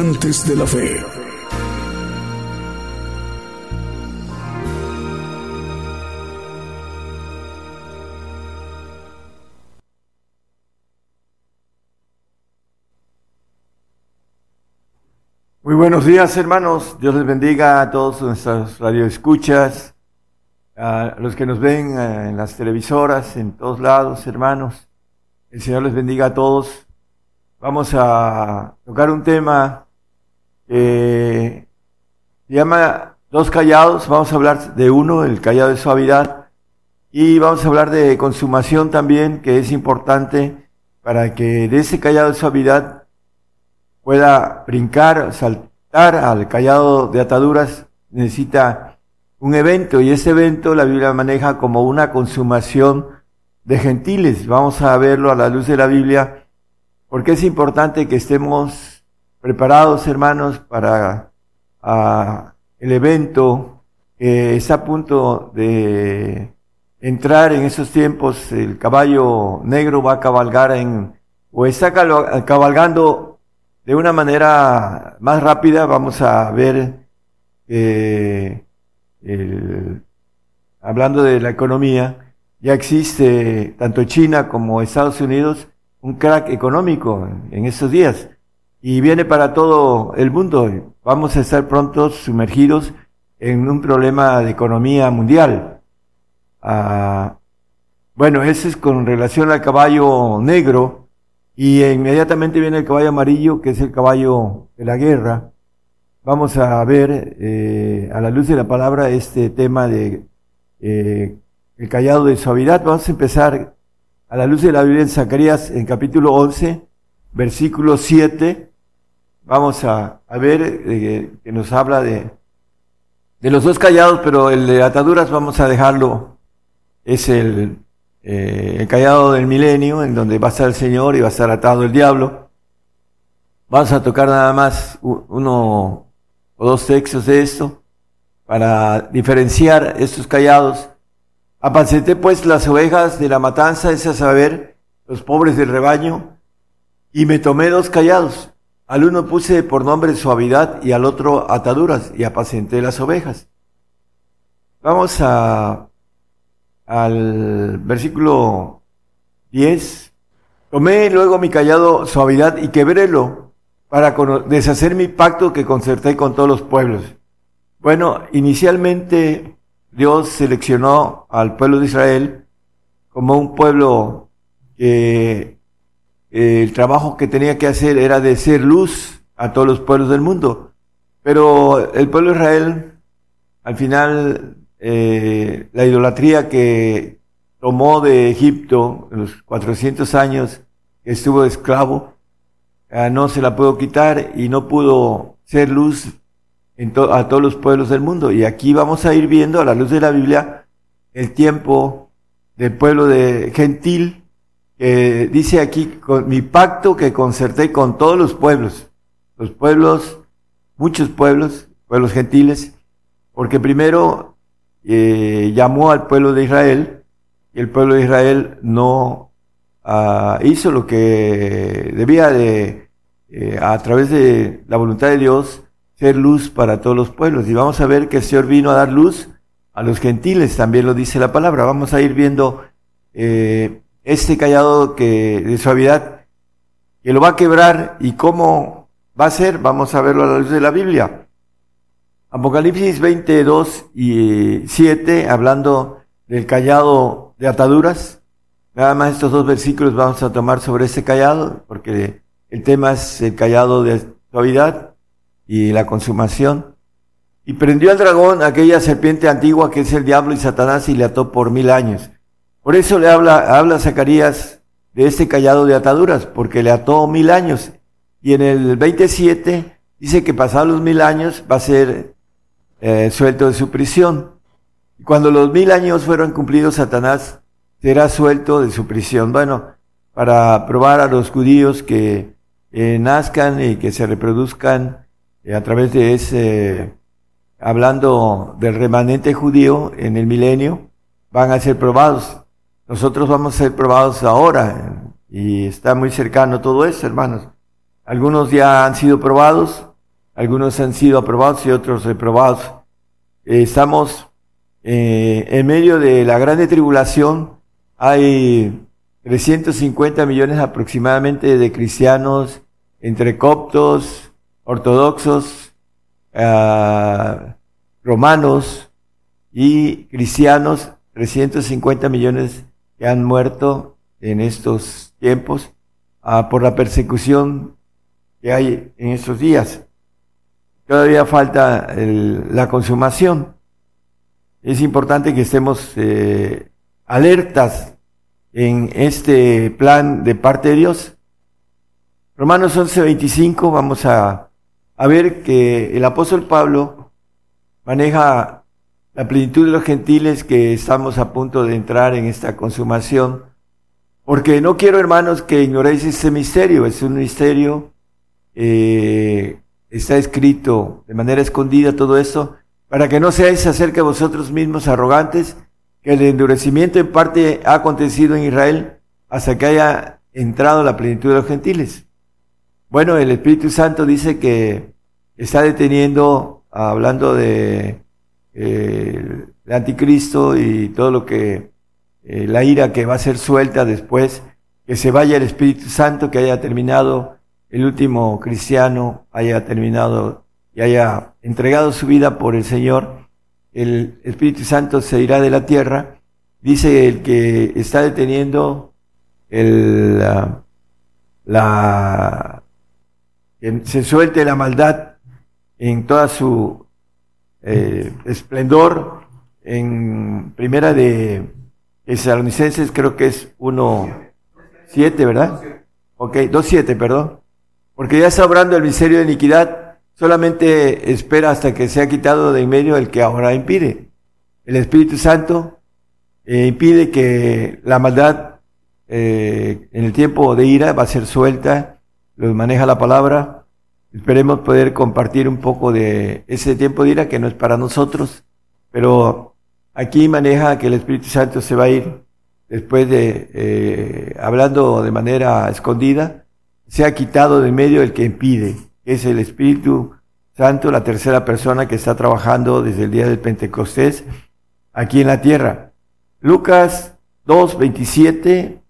Gigantes de la Fe. Muy buenos días hermanos, Dios les bendiga a todos nuestros radioescuchas, a los que nos ven eh, en las televisoras, en todos lados hermanos, el Señor les bendiga a todos. Vamos a tocar un tema que se llama Dos callados. Vamos a hablar de uno, el callado de suavidad. Y vamos a hablar de consumación también, que es importante para que de ese callado de suavidad pueda brincar, saltar al callado de ataduras, necesita un evento y ese evento la Biblia maneja como una consumación de gentiles. Vamos a verlo a la luz de la Biblia, porque es importante que estemos preparados, hermanos, para el evento que está a punto de entrar en esos tiempos. El caballo negro va a cabalgar en, o está cabalgando de una manera más rápida vamos a ver, eh, hablando de la economía, ya existe tanto China como Estados Unidos un crack económico en estos días y viene para todo el mundo. Vamos a estar pronto sumergidos en un problema de economía mundial. Ah, bueno, ese es con relación al caballo negro, y inmediatamente viene el caballo amarillo, que es el caballo de la guerra. Vamos a ver eh, a la luz de la palabra este tema de eh, el callado de suavidad. Vamos a empezar a la luz de la Biblia en Zacarías en capítulo 11, versículo 7. Vamos a, ver eh, que nos habla de, de los dos callados, pero el de ataduras vamos a dejarlo. Es el eh, el callado del milenio, en donde va a estar el Señor y va a estar atado el diablo. Vamos a tocar nada más uno o dos textos de esto para diferenciar estos callados. Apacenté pues las ovejas de la matanza, es a saber, los pobres del rebaño, y me tomé dos callados. Al uno puse por nombre suavidad y al otro ataduras, y apacenté las ovejas. Vamos a al versículo 10, tomé luego mi callado suavidad y quebrélo para deshacer mi pacto que concerté con todos los pueblos. Bueno, inicialmente Dios seleccionó al pueblo de Israel como un pueblo que el trabajo que tenía que hacer era de ser luz a todos los pueblos del mundo. Pero el pueblo de Israel al final eh, la idolatría que tomó de Egipto en los 400 años que estuvo esclavo, ah, no se la pudo quitar y no pudo ser luz en a todos los pueblos del mundo. Y aquí vamos a ir viendo a la luz de la Biblia el tiempo del pueblo de gentil, que dice aquí, con mi pacto que concerté con todos los pueblos, los pueblos, muchos pueblos, pueblos gentiles, porque primero eh, llamó al pueblo de Israel y el pueblo de Israel no ah, hizo lo que debía de, eh, a través de la voluntad de Dios, ser luz para todos los pueblos. Y vamos a ver que el Señor vino a dar luz a los gentiles, también lo dice la palabra. Vamos a ir viendo eh, este callado que, de suavidad que lo va a quebrar y cómo va a ser, vamos a verlo a la luz de la Biblia. Apocalipsis 22 y 7, hablando del callado de ataduras. Nada más estos dos versículos vamos a tomar sobre este callado, porque el tema es el callado de suavidad y la consumación. Y prendió al dragón aquella serpiente antigua que es el diablo y Satanás y le ató por mil años. Por eso le habla, habla Zacarías de este callado de ataduras, porque le ató mil años. Y en el 27 dice que pasados los mil años va a ser eh, suelto de su prisión. Y cuando los mil años fueron cumplidos, Satanás será suelto de su prisión. Bueno, para probar a los judíos que eh, nazcan y que se reproduzcan eh, a través de ese, hablando del remanente judío en el milenio, van a ser probados. Nosotros vamos a ser probados ahora y está muy cercano todo eso, hermanos. Algunos ya han sido probados, algunos han sido aprobados y otros reprobados. Eh, estamos eh, en medio de la grande tribulación. Hay 350 millones aproximadamente de cristianos entre coptos, ortodoxos, ah, romanos y cristianos, 350 millones que han muerto en estos tiempos ah, por la persecución que hay en estos días. Todavía falta la consumación. Es importante que estemos eh, alertas en este plan de parte de Dios. Romanos 11:25, vamos a, a ver que el apóstol Pablo maneja la plenitud de los gentiles que estamos a punto de entrar en esta consumación, porque no quiero, hermanos, que ignoréis este misterio, es un misterio, eh, está escrito de manera escondida todo esto, para que no seáis acerca de vosotros mismos arrogantes, que el endurecimiento en parte ha acontecido en Israel hasta que haya entrado la plenitud de los gentiles. Bueno, el Espíritu Santo dice que está deteniendo, hablando de el anticristo y todo lo que, eh, la ira que va a ser suelta después, que se vaya el Espíritu Santo, que haya terminado el último cristiano, haya terminado y haya entregado su vida por el Señor, el Espíritu Santo se irá de la tierra. Dice el que está deteniendo el, la, que se suelte la maldad en toda su eh, esplendor. En primera de Tesalonicenses creo que es 1.7, ¿verdad? Ok, 2.7, perdón. Porque ya está obrando el misterio de iniquidad solamente espera hasta que sea quitado de en medio el que ahora impide. El Espíritu Santo eh, impide que la maldad eh, en el tiempo de ira va a ser suelta, los maneja la palabra. Esperemos poder compartir un poco de ese tiempo de ira que no es para nosotros, pero aquí maneja que el Espíritu Santo se va a ir después de, eh, hablando de manera escondida, se ha quitado de medio el que impide es el Espíritu Santo, la tercera persona que está trabajando desde el día del Pentecostés aquí en la tierra. Lucas 2, 27,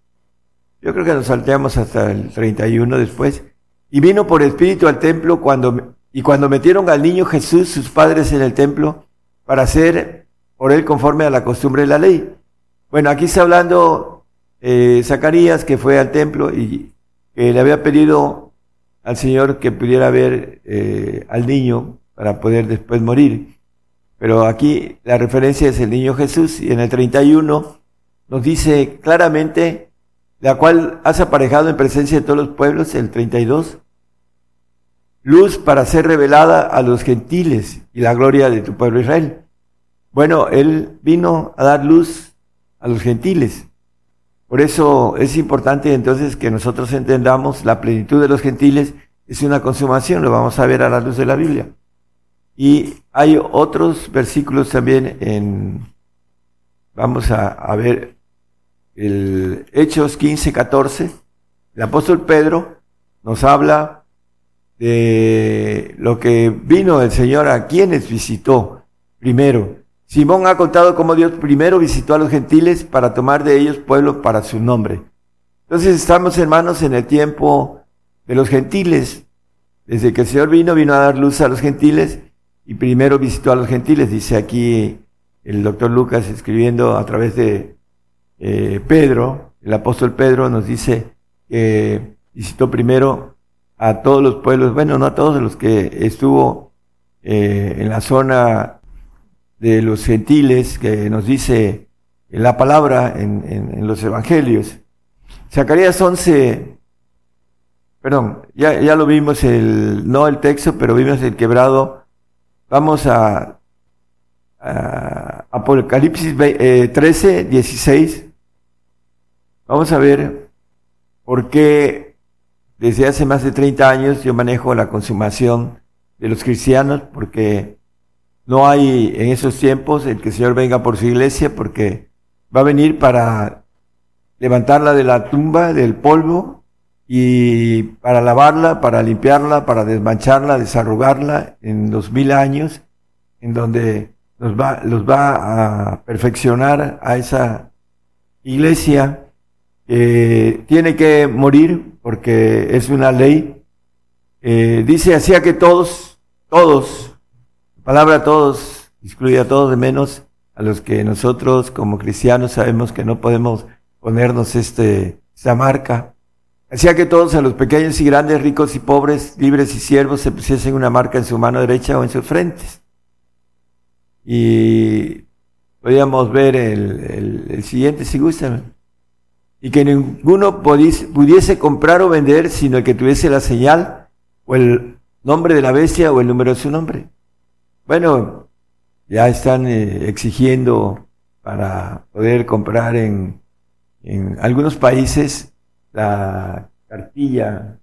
yo creo que nos salteamos hasta el 31 después. Y vino por Espíritu al templo cuando, y cuando metieron al niño Jesús, sus padres en el templo, para hacer por él conforme a la costumbre de la ley. Bueno, aquí está hablando eh, Zacarías que fue al templo y que le había pedido al Señor que pudiera ver eh, al niño para poder después morir. Pero aquí la referencia es el niño Jesús y en el 31 nos dice claramente, la cual has aparejado en presencia de todos los pueblos, el 32, luz para ser revelada a los gentiles y la gloria de tu pueblo Israel. Bueno, Él vino a dar luz a los gentiles. Por eso es importante entonces que nosotros entendamos la plenitud de los gentiles es una consumación, lo vamos a ver a la luz de la Biblia. Y hay otros versículos también en, vamos a, ver, el Hechos 15, 14. El apóstol Pedro nos habla de lo que vino el Señor a quienes visitó primero. Simón ha contado cómo Dios primero visitó a los gentiles para tomar de ellos pueblo para su nombre. Entonces estamos hermanos en el tiempo de los gentiles. Desde que el Señor vino, vino a dar luz a los gentiles y primero visitó a los gentiles, dice aquí el doctor Lucas escribiendo a través de eh, Pedro, el apóstol Pedro nos dice que visitó primero a todos los pueblos, bueno, no a todos los que estuvo eh, en la zona de los gentiles, que nos dice la palabra en, en los evangelios. Zacarías 11, perdón, ya, ya lo vimos el, no el texto, pero vimos el quebrado. Vamos a, Apocalipsis 13, 16. Eh, Vamos a ver por qué desde hace más de 30 años yo manejo la consumación de los cristianos, porque no hay en esos tiempos el que el Señor venga por su iglesia, porque va a venir para levantarla de la tumba, del polvo, y para lavarla, para limpiarla, para desmancharla, desarrugarla en dos mil años, en donde los va, los va a perfeccionar a esa iglesia que tiene que morir porque es una ley eh, dice, hacía que todos, todos, palabra todos, excluye a todos de menos a los que nosotros como cristianos sabemos que no podemos ponernos este, esta marca. Hacía que todos, a los pequeños y grandes, ricos y pobres, libres y siervos, se pusiesen una marca en su mano derecha o en sus frentes. Y podríamos ver el, el, siguiente si gustan. Y que ninguno pudiese comprar o vender sino el que tuviese la señal o el nombre de la bestia o el número de su nombre. Bueno, ya están eh, exigiendo para poder comprar en, en algunos países la cartilla,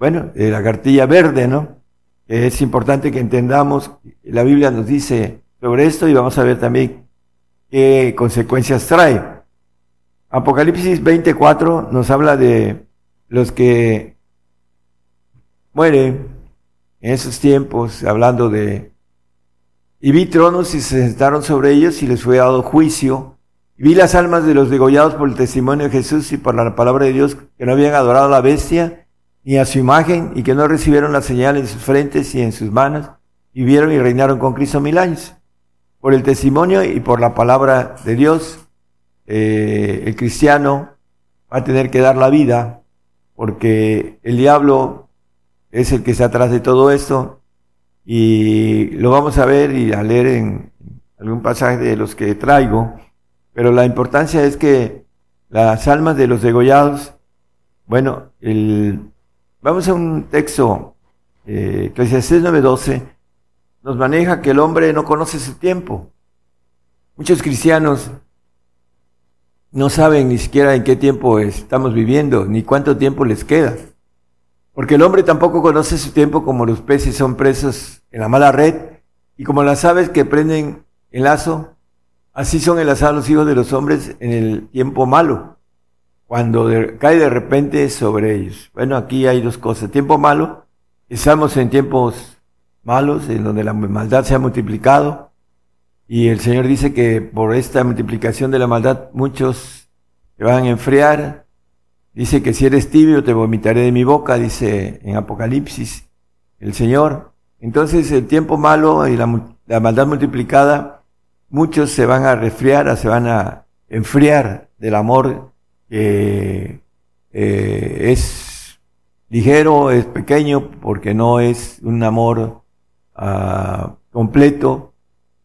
bueno, eh, la cartilla verde, ¿no? Es importante que entendamos, la Biblia nos dice sobre esto y vamos a ver también qué consecuencias trae. Apocalipsis 24 nos habla de los que mueren en esos tiempos, hablando de... Y vi tronos y se sentaron sobre ellos y les fue dado juicio. Y vi las almas de los degollados por el testimonio de Jesús y por la palabra de Dios que no habían adorado a la bestia ni a su imagen y que no recibieron la señal en sus frentes y en sus manos. Y vieron y reinaron con Cristo mil años por el testimonio y por la palabra de Dios, eh, el cristiano va a tener que dar la vida porque el diablo es el que está atrás de todo esto y lo vamos a ver y a leer en algún pasaje de los que traigo, pero la importancia es que las almas de los degollados, bueno, el, vamos a un texto, eh, Eclesiastes 9:12, nos maneja que el hombre no conoce su tiempo. Muchos cristianos no saben ni siquiera en qué tiempo estamos viviendo, ni cuánto tiempo les queda. Porque el hombre tampoco conoce su tiempo como los peces son presos en la mala red y como las aves que prenden el lazo, así son enlazados los hijos de los hombres en el tiempo malo, cuando cae de repente sobre ellos. Bueno, aquí hay dos cosas. Tiempo malo, estamos en tiempos malos, en donde la maldad se ha multiplicado. Y el Señor dice que por esta multiplicación de la maldad muchos se van a enfriar. Dice que si eres tibio te vomitaré de mi boca, dice en Apocalipsis el Señor. Entonces el tiempo malo y la, maldad multiplicada, muchos se van a resfriar, se van a enfriar del amor que eh, es ligero, es pequeño, porque no es un amor Ah, completo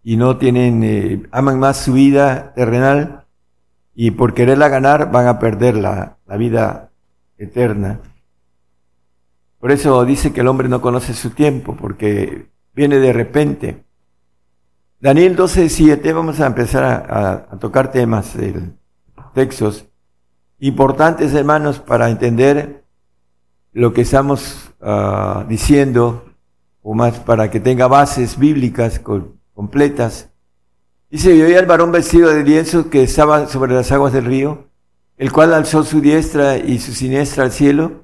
y no tienen, eh, aman más su vida terrenal y por quererla ganar van a perder la, vida eterna. Por eso dice que el hombre no conoce su tiempo, porque viene de repente. Daniel 12.7, vamos a empezar a, tocar temas, textos importantes, hermanos, para entender lo que estamos uh, diciendo o más para que tenga bases bíblicas completas. Y oía al varón vestido de lienzo que estaba sobre las aguas del río, el cual alzó su diestra y su siniestra al cielo,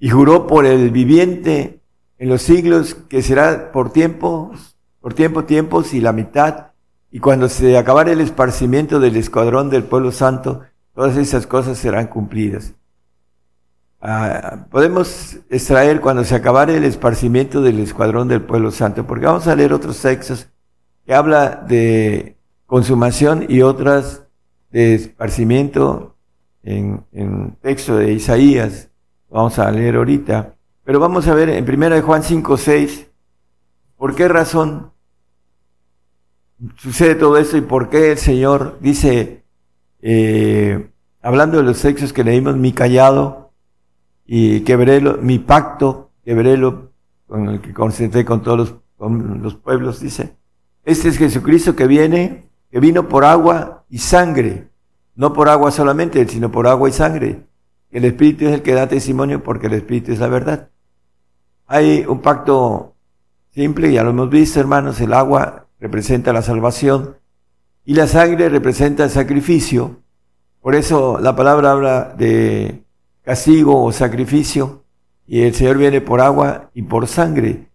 y juró por el viviente en los siglos que será por tiempos, por tiempo, tiempos y la mitad, y cuando se acabare el esparcimiento del escuadrón del pueblo santo, todas esas cosas serán cumplidas. Ah, podemos extraer cuando se acabare el esparcimiento del escuadrón del pueblo santo, porque vamos a leer otros textos que habla de consumación y otras de esparcimiento en, en texto de Isaías. Vamos a leer ahorita. Pero vamos a ver en primera de Juan 5, 6, ¿por qué razón sucede todo esto y por qué el Señor dice, eh, hablando de los textos que leímos, mi callado, y quebré mi pacto, quebrélo con el que concentré con todos los, con los pueblos, dice. Este es Jesucristo que viene, que vino por agua y sangre, no por agua solamente, sino por agua y sangre. El Espíritu es el que da testimonio porque el Espíritu es la verdad. Hay un pacto simple, ya lo hemos visto, hermanos, el agua representa la salvación y la sangre representa el sacrificio. Por eso la palabra habla de castigo o sacrificio, y el Señor viene por agua y por sangre.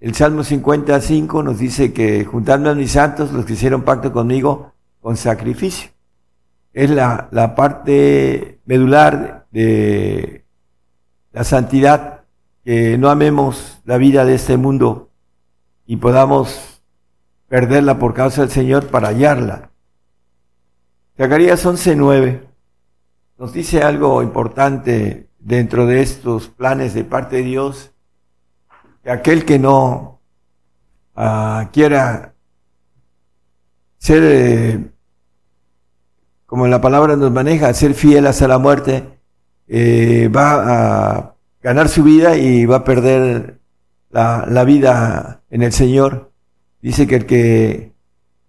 El Salmo 55 nos dice que juntando a mis santos, los que hicieron pacto conmigo, con sacrificio. Es la, la parte medular de la santidad que no amemos la vida de este mundo y podamos perderla por causa del Señor para hallarla. Zacarías 11:9 nos dice algo importante dentro de estos planes de parte de Dios, aquel que no ah, quiera ser, eh, como la palabra nos maneja, ser fiel hasta la muerte, eh, va a ganar su vida y va a perder la, la vida en el Señor. Dice que el que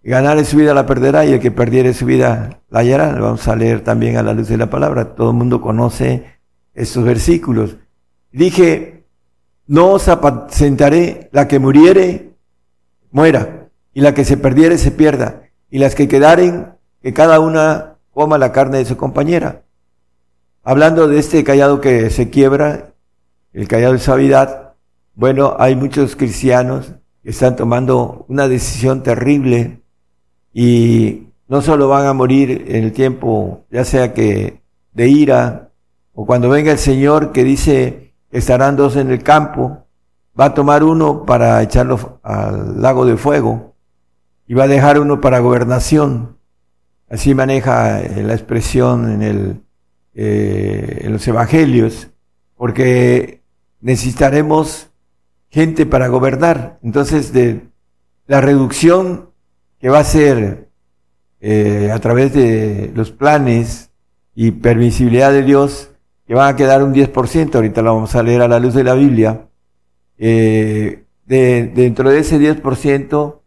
ganare su vida la perderá y el que perdiere su vida la hallará. Vamos a leer también a la luz de la palabra. Todo el mundo conoce estos versículos. Dije, no os apacentaré, la que muriere, muera, y la que se perdiere, se pierda, y las que quedaren, que cada una coma la carne de su compañera. Hablando de este callado que se quiebra, el callado de suavidad, bueno, hay muchos cristianos que están tomando una decisión terrible y no solo van a morir en el tiempo, ya sea que de ira, o cuando venga el Señor que dice estarán dos en el campo, va a tomar uno para echarlo al lago de fuego y va a dejar uno para gobernación. Así maneja eh, la expresión en, el, eh, en los evangelios, porque necesitaremos gente para gobernar. Entonces, de la reducción que va a ser eh, a través de los planes y permisibilidad de Dios, que van a quedar un 10%, ahorita lo vamos a leer a la luz de la Biblia, eh, de, dentro de ese 10%,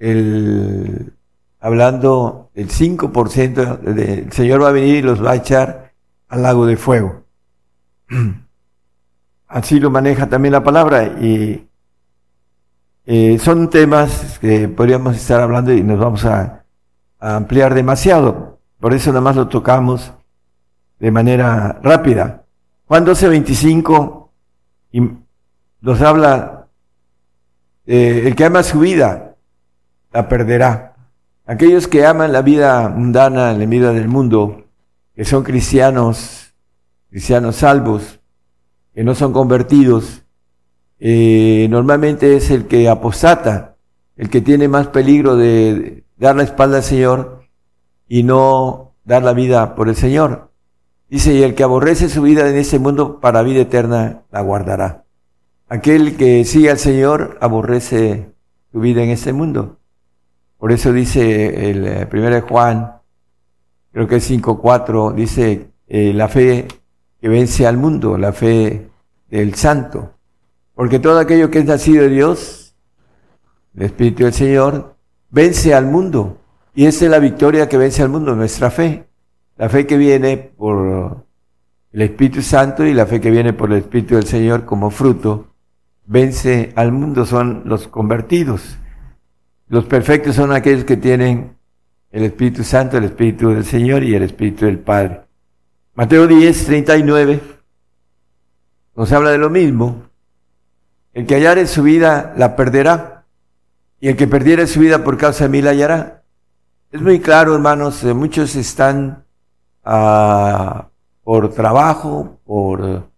el, hablando del 5%, el Señor va a venir y los va a echar al lago de fuego. Así lo maneja también la palabra y eh, son temas que podríamos estar hablando y nos vamos a, ampliar demasiado. Por eso nada más lo tocamos de manera rápida. Juan 12, 25 y nos habla, eh, el que ama su vida, la perderá. Aquellos que aman la vida mundana, la vida del mundo, que son cristianos, cristianos salvos, que no son convertidos, eh, normalmente es el que apostata, el que tiene más peligro de dar la espalda al Señor y no dar la vida por el Señor. Dice, y el que aborrece su vida en este mundo, para vida eterna la guardará. Aquel que sigue al Señor aborrece su vida en este mundo. Por eso dice el eh, primero Juan, creo que es 5.4, dice, eh, la fe que vence al mundo, la fe del santo. Porque todo aquello que es nacido de Dios, el Espíritu del Señor, vence al mundo. Y esa es la victoria que vence al mundo, nuestra fe. La fe que viene por el Espíritu Santo y la fe que viene por el Espíritu del Señor como fruto, vence al mundo, son los convertidos. Los perfectos son aquellos que tienen el Espíritu Santo, el Espíritu del Señor y el Espíritu del Padre. Mateo 10, 39 nos habla de lo mismo. El que hallare su vida la perderá, y el que perdiere su vida por causa de mí la hallará. Es muy claro, hermanos, eh, muchos están ah, por trabajo, por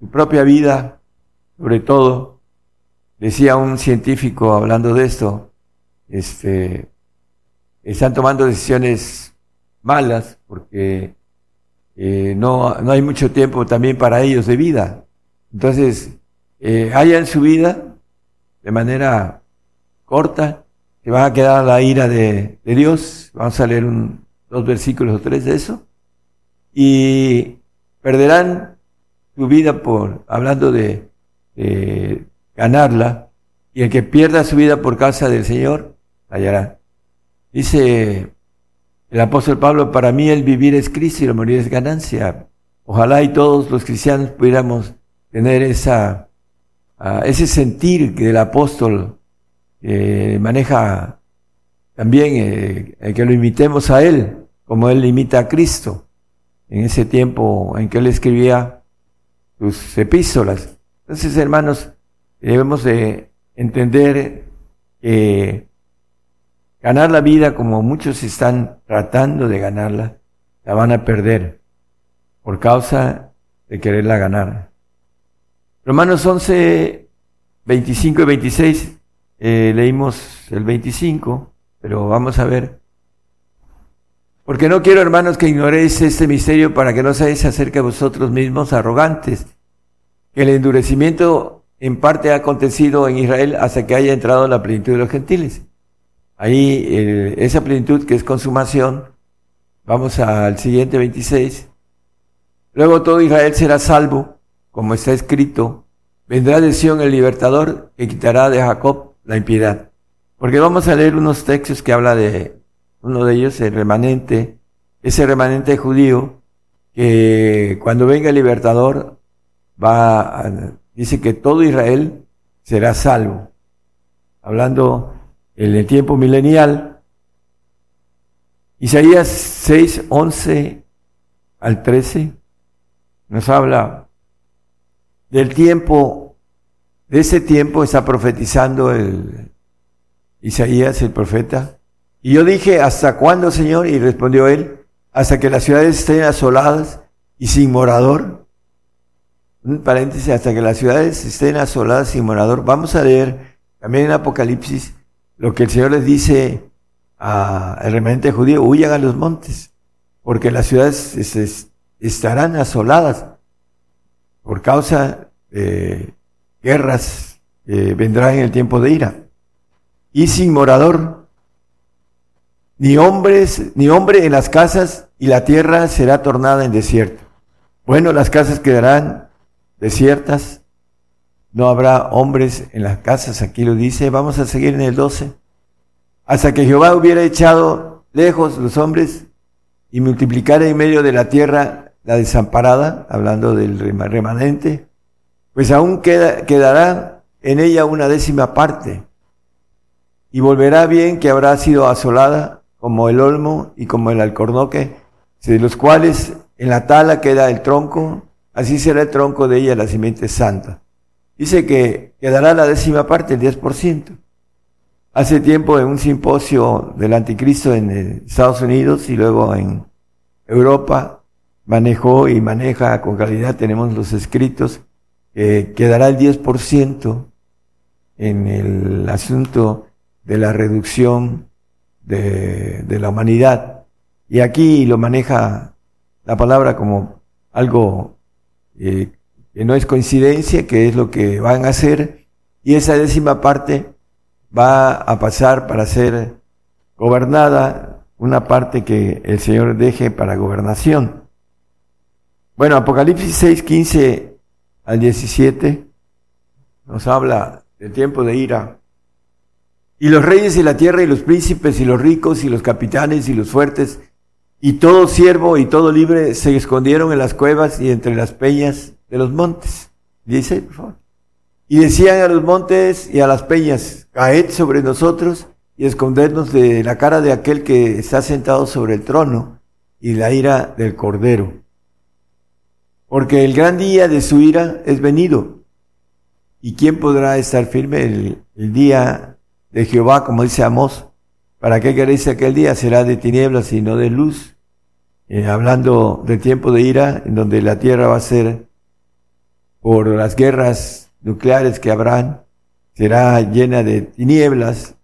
su propia vida, sobre todo. Decía un científico hablando de esto, este, están tomando decisiones malas porque eh, no, no hay mucho tiempo también para ellos de vida. Entonces, eh, haya en su vida de manera corta, que van a quedar la ira de, Dios. Vamos a leer un, dos versículos o tres de eso. Y perderán su vida por, hablando de, ganarla, y el que pierda su vida por causa del Señor, hallará. Dice el apóstol Pablo, para mí el vivir es Cristo y el morir es ganancia. Ojalá y todos los cristianos pudiéramos tener esa ese sentir que el apóstol eh, maneja también, eh, que lo imitemos a él, como él imita a Cristo, en ese tiempo en que él escribía sus epístolas. Entonces, hermanos, debemos de entender que ganar la vida como muchos están tratando de ganarla, la van a perder por causa de quererla ganar. Romanos 11, 25 y 26, eh, leímos el 25, pero vamos a ver. Porque no quiero, hermanos, que ignoréis este misterio para que no seáis acerca de vosotros mismos arrogantes, el endurecimiento en parte ha acontecido en Israel hasta que haya entrado la plenitud de los gentiles. Ahí eh, esa plenitud que es consumación, vamos al siguiente 26. Luego todo Israel será salvo, como está escrito, vendrá de Sion el libertador que quitará de Jacob la impiedad. Porque vamos a leer unos textos que habla de uno de ellos, el remanente, ese remanente judío que cuando venga el libertador va dice que todo Israel será salvo. Hablando en el tiempo milenial. Isaías 6, 11 al 13 nos habla del tiempo, de ese tiempo está profetizando el Isaías, el profeta. Y yo dije, ¿hasta cuándo, Señor? Y respondió él, hasta que las ciudades estén asoladas y sin morador un paréntesis, hasta que las ciudades estén asoladas sin morador. Vamos a leer también en Apocalipsis lo que el Señor les dice al remanente judío, huyan a los montes, porque las ciudades estarán asoladas por causa de guerras vendrán en el tiempo de ira. Y sin morador, ni hombres, ni hombre en las casas, y la tierra será tornada en desierto. Bueno, las casas quedarán desiertas, no habrá hombres en las casas, aquí lo dice, vamos a seguir en el 12, hasta que Jehová hubiera echado lejos los hombres y multiplicara en medio de la tierra la desamparada, hablando del remanente, pues aún queda, quedará en ella una décima parte, y volverá bien que habrá sido asolada como el olmo y como el alcornoque, de los cuales en la tala queda el tronco así será el tronco de ella la simiente santa. Dice que quedará la décima parte, el 10%. Hace tiempo en un simposio del anticristo en eh, Estados Unidos y luego en Europa manejó y maneja con calidad, tenemos los escritos, que quedará el 10% en el asunto de la reducción de, la humanidad. Y aquí lo maneja la palabra como algo eh, que no es coincidencia, que es lo que van a hacer, y esa décima parte va a pasar para ser gobernada, una parte que el Señor deje para gobernación. Bueno, Apocalipsis 6, 15 al 17 nos habla del tiempo de ira. Y los reyes de la tierra y los príncipes y los ricos y los capitanes y los fuertes y todo siervo y todo libre se escondieron en las cuevas y entre las peñas de los montes. Dice, por favor. Y decían a los montes y a las peñas, caed sobre nosotros y escondernos de la cara de aquel que está sentado sobre el trono y la ira del cordero. Porque el gran día de su ira es venido. ¿Y quién podrá estar firme el, el día de Jehová, como dice Amós? ¿Para qué queréis aquel día? Será de tinieblas y no de luz. Eh, hablando del tiempo de ira, en donde la tierra va a ser, por las guerras nucleares que habrán, será llena de tinieblas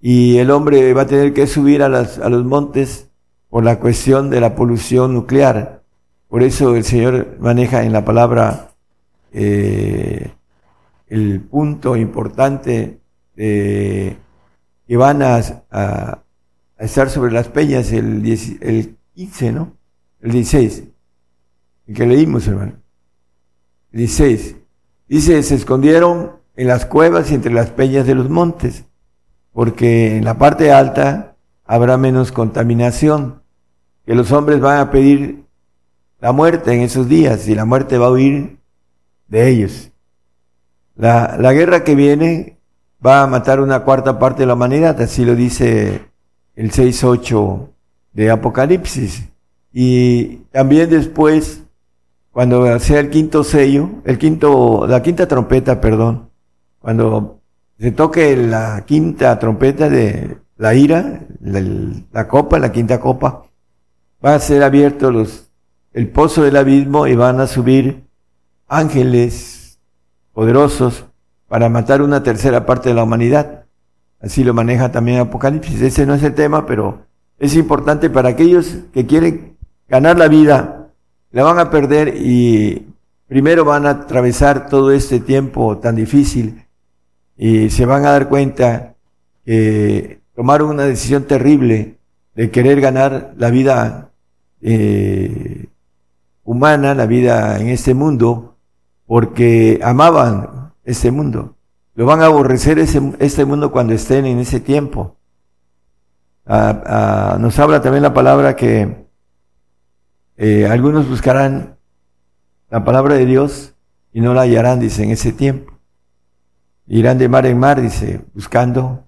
y el hombre va a tener que subir a, las, a los montes por la cuestión de la polución nuclear. Por eso el Señor maneja en la palabra eh, el punto importante de que van a, a, estar sobre las peñas el, el 15, ¿no? El 16, el que leímos, hermano. El 16. Dice, se escondieron en las cuevas y entre las peñas de los montes, porque en la parte alta habrá menos contaminación, que los hombres van a pedir la muerte en esos días y la muerte va a huir de ellos. La, la guerra que viene va a matar una cuarta parte de la humanidad, así lo dice el 6.8 de Apocalipsis. Y también después, cuando sea el quinto sello, el quinto, la quinta trompeta, perdón, cuando se toque la quinta trompeta de la ira, la, copa, la quinta copa, va a ser abierto el pozo del abismo y van a subir ángeles poderosos para matar una tercera parte de la humanidad. Así lo maneja también Apocalipsis. Ese no es el tema, pero es importante para aquellos que quieren ganar la vida, la van a perder y primero van a atravesar todo este tiempo tan difícil y se van a dar cuenta que tomaron una decisión terrible de querer ganar la vida eh, humana, la vida en este mundo, porque amaban este mundo. Lo van a aborrecer ese, este mundo cuando estén en ese tiempo. Ah, ah, nos habla también la palabra que eh, algunos buscarán la palabra de Dios y no la hallarán, dice, en ese tiempo. Irán de mar en mar, dice, buscando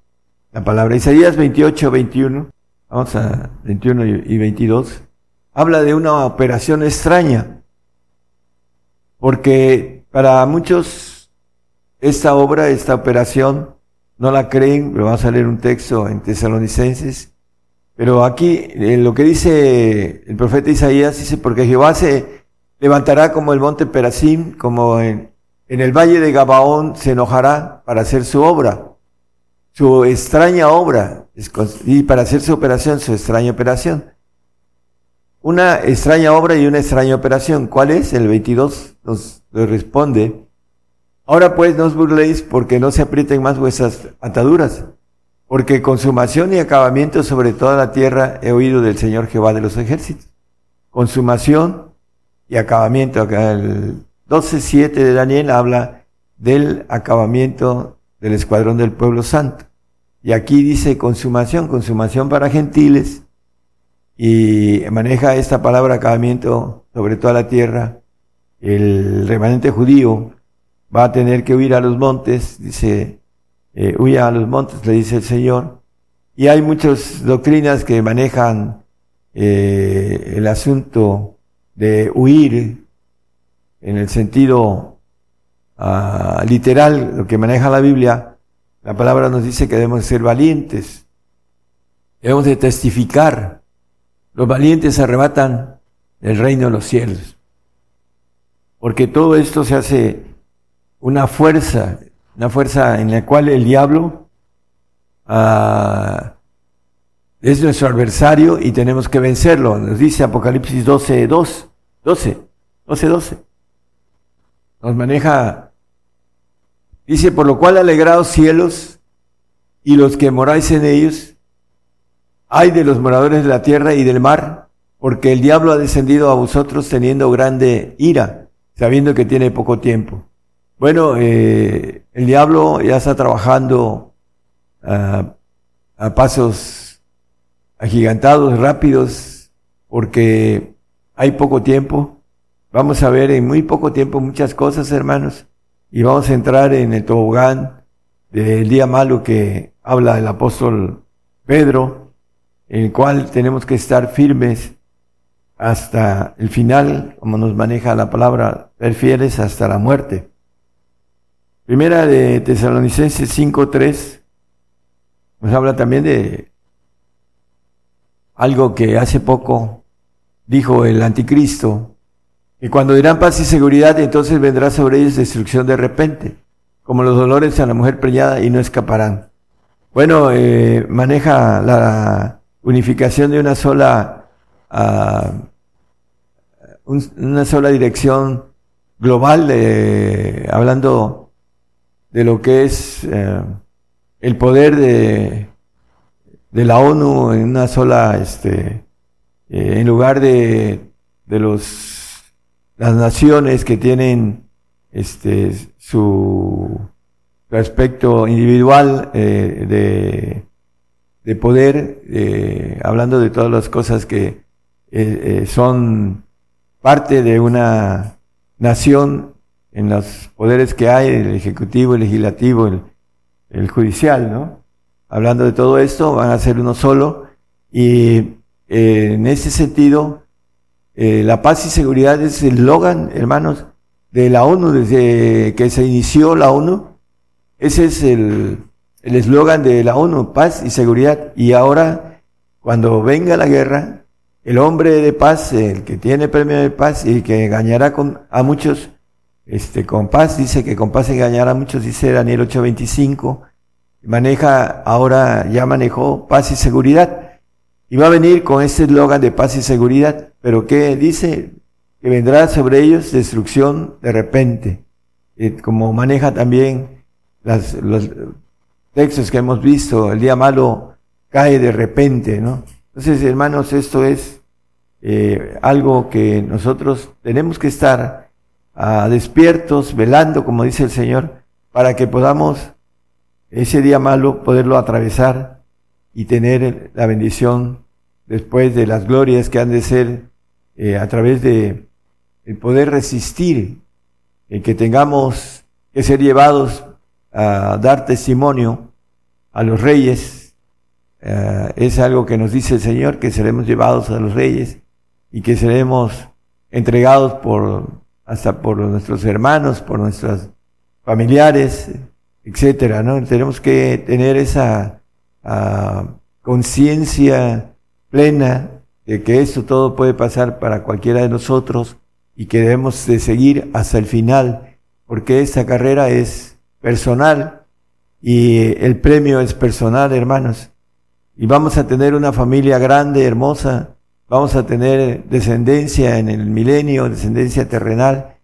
la palabra. Isaías 28, 21, vamos a 21 y 22, habla de una operación extraña, porque para muchos esta obra, esta operación, no la creen, pero vamos a leer un texto en Tesalonicenses, pero aquí lo que dice el profeta Isaías dice, porque Jehová se levantará como el monte Perasim, como en, en el valle de Gabaón se enojará para hacer su obra, su extraña obra, y para hacer su operación, su extraña operación. Una extraña obra y una extraña operación. ¿Cuál es? El 22 nos, nos responde. Ahora pues no os burléis porque no se aprieten más vuestras ataduras porque consumación y acabamiento sobre toda la tierra he oído del Señor Jehová de los ejércitos. Consumación y acabamiento. El 12.7 de Daniel habla del acabamiento del escuadrón del pueblo santo. Y aquí dice consumación, consumación para gentiles. Y maneja esta palabra acabamiento sobre toda la tierra. El remanente judío va a tener que huir a los montes, dice eh, huya a los montes, le dice el Señor. Y hay muchas doctrinas que manejan eh, el asunto de huir en el sentido ah, literal, lo que maneja la Biblia. La palabra nos dice que debemos ser valientes, debemos de testificar. Los valientes arrebatan el reino de los cielos. Porque todo esto se hace una fuerza una fuerza en la cual el diablo uh, es nuestro adversario y tenemos que vencerlo. Nos dice Apocalipsis 12, 2, 12, 12, 12. Nos maneja, dice, por lo cual alegrados cielos y los que moráis en ellos, hay de los moradores de la tierra y del mar, porque el diablo ha descendido a vosotros teniendo grande ira, sabiendo que tiene poco tiempo. Bueno, eh, el diablo ya está trabajando a pasos agigantados, rápidos, porque hay poco tiempo. Vamos a ver en muy poco tiempo muchas cosas, hermanos, y vamos a entrar en el tobogán del día malo que habla el apóstol Pedro, en el cual tenemos que estar firmes hasta el final, como nos maneja la palabra, ser fieles hasta la muerte. Primera de Tesalonicenses 5.3 nos habla también de algo que hace poco dijo el anticristo, que cuando dirán paz y seguridad, entonces vendrá sobre ellos destrucción de repente, como los dolores a la mujer preñada y no escaparán. Bueno, eh, maneja la unificación de una sola, uh, una sola dirección global, eh, hablando de lo que es eh, el poder de, de, la ONU en una sola, este, eh, en lugar de, de los, las naciones que tienen este, su, aspecto individual eh, de, de poder, hablando de todas las cosas que son parte de una nación en los poderes que hay, el ejecutivo, el legislativo, el, judicial, ¿no? Hablando de todo esto, van a ser uno solo y eh, en ese sentido, eh, la paz y seguridad es el eslogan, hermanos, de la ONU, desde que se inició la ONU. Ese es el eslogan de la ONU, paz y seguridad. Y ahora, cuando venga la guerra, el hombre de paz, el que tiene premio de paz y que engañará con, a muchos, este, con paz, dice que con paz engañará a muchos, dice Daniel 8:25, maneja, ahora ya manejó paz y seguridad, y va a venir con este eslogan de paz y seguridad, pero ¿qué dice? Que vendrá sobre ellos destrucción de repente, como maneja también las, los textos que hemos visto, el día malo cae de repente, ¿no? Entonces, hermanos, esto es eh, algo que nosotros tenemos que estar ah, despiertos, velando, como dice el Señor, para que podamos ese día malo poderlo atravesar y tener la bendición después de las glorias que han de ser eh, a través de el poder resistir, el que tengamos que ser llevados a dar testimonio a los reyes. Eh, es algo que nos dice el Señor, que seremos llevados a los reyes y que seremos entregados por hasta por nuestros hermanos, por nuestros familiares, etcétera, ¿no? Tenemos que tener esa ah, conciencia plena de que esto todo puede pasar para cualquiera de nosotros y que debemos de seguir hasta el final, porque esta carrera es personal y el premio es personal, hermanos. Y vamos a tener una familia grande, hermosa, vamos a tener descendencia en el milenio, descendencia terrenal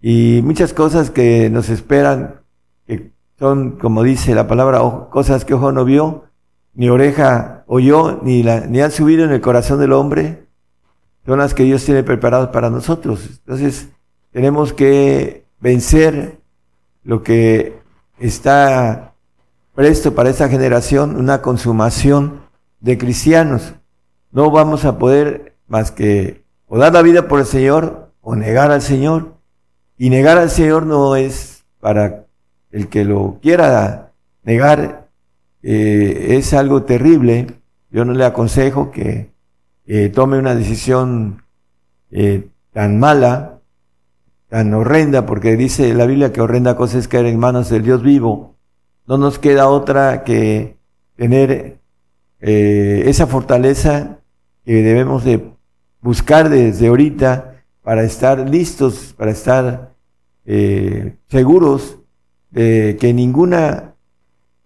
y muchas cosas que nos esperan, que son, como dice la palabra, cosas que ojo no vio, ni oreja oyó, ni, la, ni han subido en el corazón del hombre, son las que Dios tiene preparadas para nosotros. Entonces, tenemos que vencer lo que está presto para esta generación, una consumación de cristianos no vamos a poder más que o dar la vida por el Señor o negar al Señor. Y negar al Señor no es para el que lo quiera negar, eh, es algo terrible. Yo no le aconsejo que eh, tome una decisión eh, tan mala, tan horrenda, porque dice la Biblia que horrenda cosa es caer en manos del Dios vivo. No nos queda otra que tener esa fortaleza que debemos de buscar desde ahorita para estar listos, para estar eh, seguros de que ninguna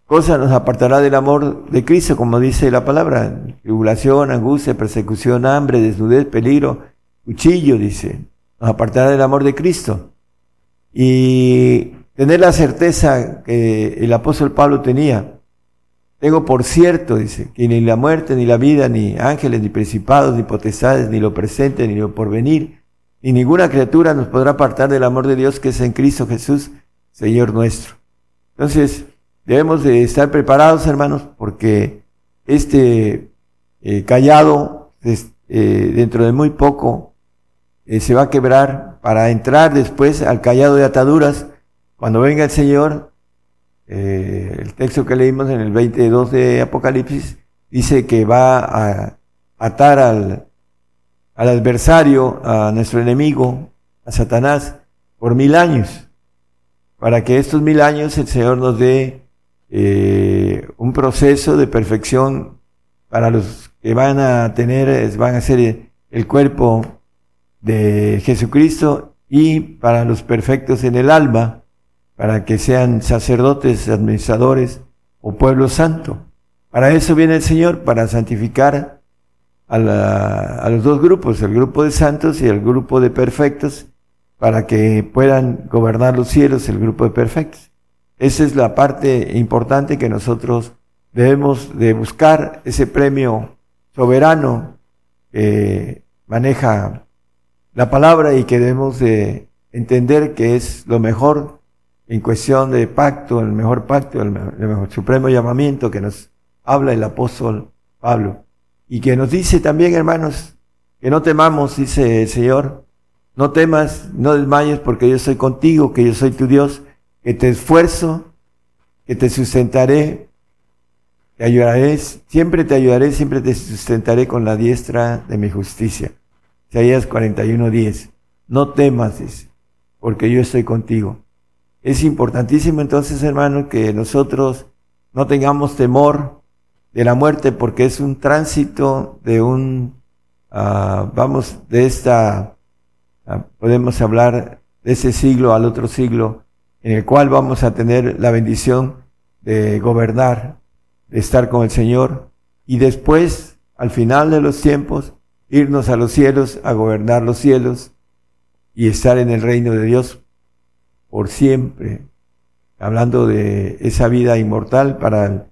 cosa nos apartará del amor de Cristo, como dice la palabra, tribulación, angustia, persecución, hambre, desnudez, peligro, cuchillo, dice, nos apartará del amor de Cristo. Y tener la certeza que el apóstol Pablo tenía, tengo por cierto, dice, que ni la muerte, ni la vida, ni ángeles, ni principados, ni potestades, ni lo presente, ni lo porvenir, ni ninguna criatura nos podrá apartar del amor de Dios que es en Cristo Jesús, Señor nuestro. Entonces, debemos de estar preparados, hermanos, porque este eh, callado, eh, dentro de muy poco, eh, se va a quebrar para entrar después al callado de ataduras. Cuando venga el Señor, eh, el texto que leímos en el 22 de Apocalipsis dice que va a atar al, al adversario, a nuestro enemigo, a Satanás, por mil años, para que estos mil años el Señor nos dé eh, un proceso de perfección para los que van a tener, van a ser el cuerpo de Jesucristo y para los perfectos en el alma, para que sean sacerdotes, administradores o pueblo santo. Para eso viene el Señor, para santificar a, los dos grupos, el grupo de santos y el grupo de perfectos, para que puedan gobernar los cielos, el grupo de perfectos. Esa es la parte importante que nosotros debemos de buscar, ese premio soberano que maneja la palabra y que debemos de entender que es lo mejor en cuestión de pacto, el mejor pacto, el mejor, supremo llamamiento que nos habla el apóstol Pablo. Y que nos dice también, hermanos, que no temamos, dice el Señor, no temas, no desmayes porque yo soy contigo, que yo soy tu Dios, que te esfuerzo, que te sustentaré, te ayudaré, siempre te ayudaré, siempre te sustentaré con la diestra de mi justicia. Isaías 41:10. No temas, dice, porque yo estoy contigo. Es importantísimo entonces, hermano, que nosotros no tengamos temor de la muerte porque es un tránsito de un, uh, vamos, de esta, uh, podemos hablar de ese siglo al otro siglo, en el cual vamos a tener la bendición de gobernar, de estar con el Señor y después, al final de los tiempos, irnos a los cielos, a gobernar los cielos y estar en el reino de Dios por siempre, hablando de esa vida inmortal para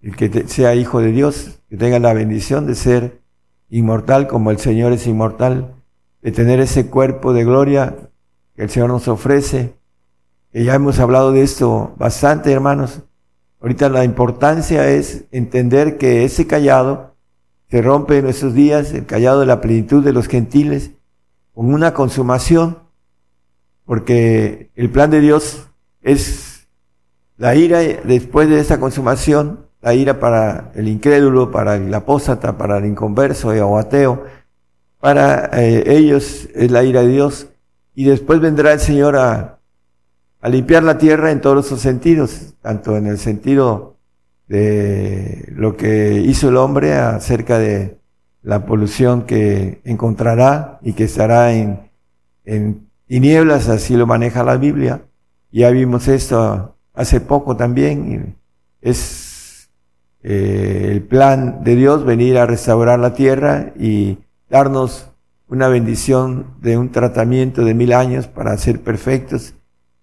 el, que sea hijo de Dios, que tenga la bendición de ser inmortal como el Señor es inmortal, de tener ese cuerpo de gloria que el Señor nos ofrece, que ya hemos hablado de esto bastante, hermanos. Ahorita la importancia es entender que ese callado se rompe en estos días, el callado de la plenitud de los gentiles, con una consumación, porque el plan de Dios es la ira después de esa consumación, la ira para el incrédulo, para el apóstata, para el inconverso o ateo, para eh, ellos es la ira de Dios, y después vendrá el Señor a, a limpiar la tierra en todos sus sentidos, tanto en el sentido de lo que hizo el hombre acerca de la polución que encontrará y que estará en, en tinieblas, así lo maneja la Biblia. Ya vimos esto hace poco también. Es eh, el plan de Dios venir a restaurar la tierra y darnos una bendición de un tratamiento de mil años para ser perfectos,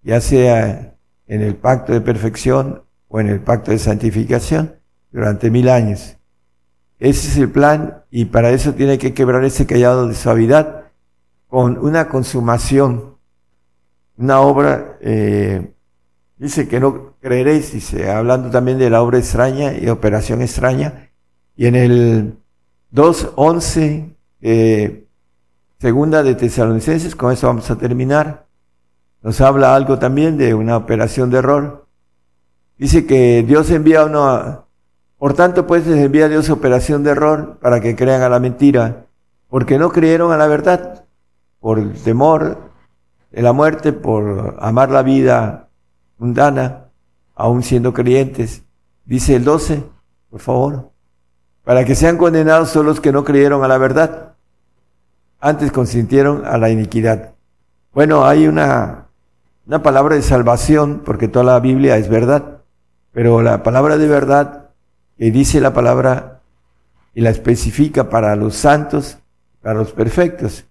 ya sea en el pacto de perfección o en el pacto de santificación durante mil años. Ese es el plan y para eso tiene que quebrar ese callado de suavidad con una consumación, una obra, eh, dice que no creeréis, dice, hablando también de la obra extraña y operación extraña. Y en el 2.11, eh, segunda de Tesalonicenses, con eso vamos a terminar, nos habla algo también de una operación de error. Dice que Dios envía uno a, por tanto, pues les envía Dios operación de error para que crean a la mentira, porque no creyeron a la verdad, por el temor de la muerte, por amar la vida mundana, aún siendo creyentes. Dice el 12, por favor, para que sean condenados son los que no creyeron a la verdad, antes consintieron a la iniquidad. Bueno, hay una, una palabra de salvación, porque toda la Biblia es verdad, pero la palabra de verdad que dice la palabra y la especifica para los santos, para los perfectos.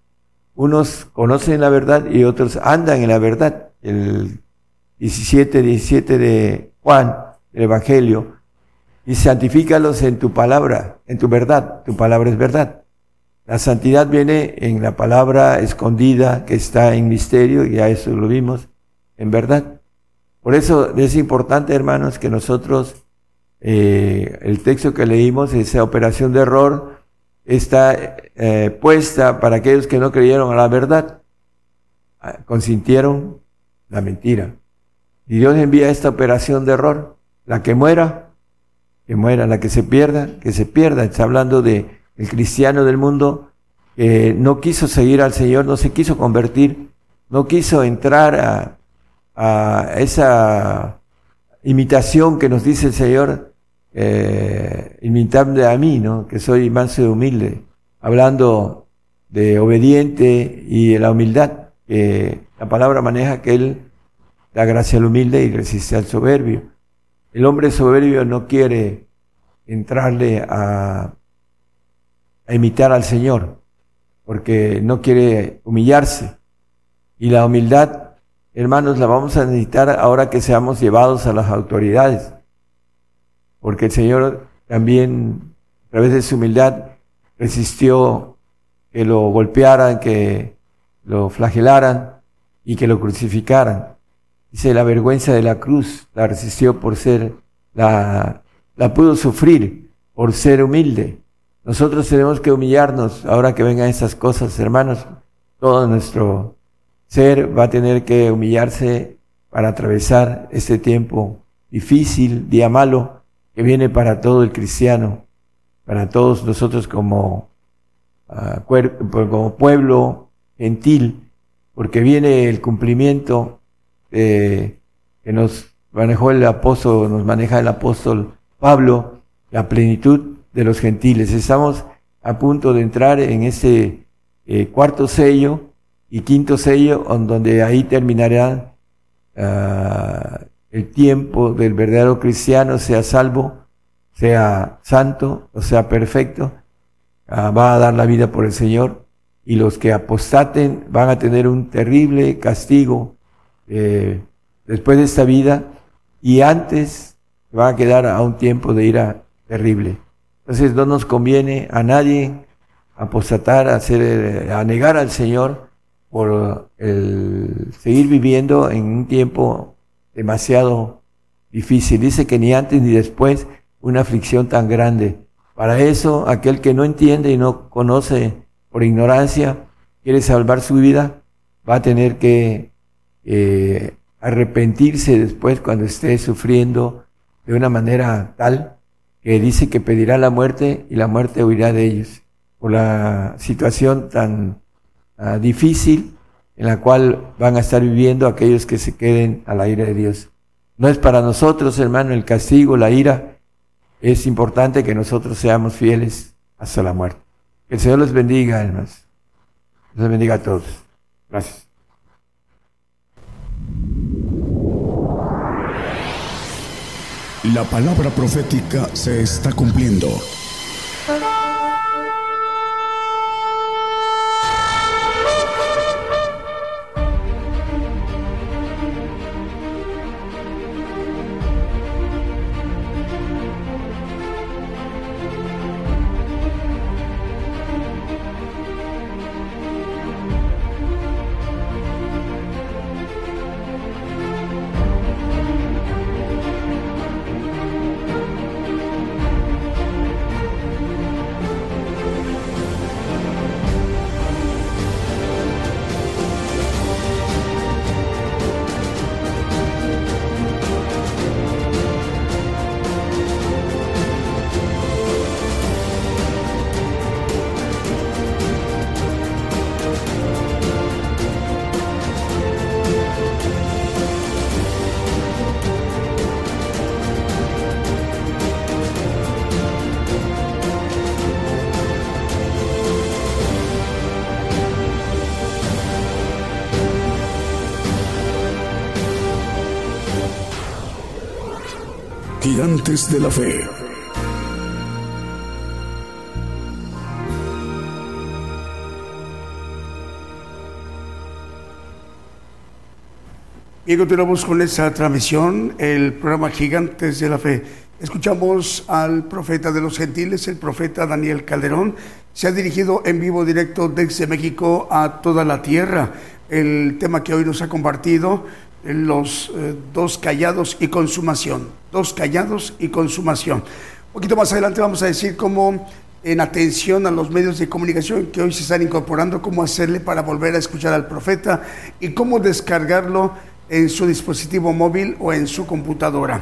Unos conocen la verdad y otros andan en la verdad. El 17, 17 de Juan, el Evangelio, y santifícalos en tu palabra, en tu verdad. Tu palabra es verdad. La santidad viene en la palabra escondida que está en misterio, y a eso lo vimos, en verdad. Por eso es importante, hermanos, que nosotros eh, el texto que leímos, esa operación de error, está eh, puesta para aquellos que no creyeron a la verdad, ah, consintieron la mentira. Y Dios envía esta operación de error, la que muera, que muera, la que se pierda, que se pierda. Está hablando de el cristiano del mundo que no quiso seguir al Señor, no se quiso convertir, no quiso entrar a, a esa imitación que nos dice el Señor eh, imitable a mí, ¿no? Que soy manso y humilde, hablando de obediente y de la humildad, que la palabra maneja que él da gracia al humilde y resiste al soberbio. El hombre soberbio no quiere entrarle a, a imitar al Señor, porque no quiere humillarse. Y la humildad, hermanos, la vamos a necesitar ahora que seamos llevados a las autoridades porque el Señor también, a través de su humildad, resistió que lo golpearan, que lo flagelaran y que lo crucificaran. Dice, la vergüenza de la cruz la resistió por ser, la, la pudo sufrir por ser humilde. Nosotros tenemos que humillarnos ahora que vengan esas cosas, hermanos. Todo nuestro ser va a tener que humillarse para atravesar este tiempo difícil, día malo, que viene para todo el cristiano, para todos nosotros como, uh, como pueblo gentil, porque viene el cumplimiento que nos manejó el apóstol, nos maneja el apóstol Pablo, la plenitud de los gentiles. Estamos a punto de entrar en ese eh, cuarto sello y quinto sello, donde ahí terminará ah, el tiempo del verdadero cristiano, sea salvo, sea santo o sea perfecto, ah, va a dar la vida por el Señor y los que apostaten van a tener un terrible castigo eh, después de esta vida y antes van a quedar a un tiempo de ira terrible. Entonces no nos conviene a nadie apostatar, a, hacer, a negar al Señor por el seguir viviendo en un tiempo demasiado difícil. Dice que ni antes ni después una aflicción tan grande. Para eso, aquel que no entiende y no conoce por ignorancia, quiere salvar su vida, va a tener que eh, arrepentirse después cuando esté sufriendo de una manera tal que dice que pedirá la muerte y la muerte huirá de ellos por la situación tan ah, difícil en la cual van a estar viviendo aquellos que se queden a la ira de Dios. No es para nosotros, hermano, el castigo, la ira. Es importante que nosotros seamos fieles hasta la muerte. Que el Señor les bendiga, hermanos. Les bendiga a todos. Gracias. La palabra profética se está cumpliendo. Gigantes de la Fe. Bien, continuamos con esta transmisión, el programa Gigantes de la Fe. Escuchamos al profeta de los gentiles, el profeta Daniel Calderón. Se ha dirigido en vivo directo desde México a toda la tierra. El tema que hoy nos ha compartido los eh, dos callados y consumación. Dos callados y consumación. Un poquito más adelante vamos a decir cómo, en atención a los medios de comunicación que hoy se están incorporando, cómo hacerle para volver a escuchar al profeta y cómo descargarlo en su dispositivo móvil o en su computadora.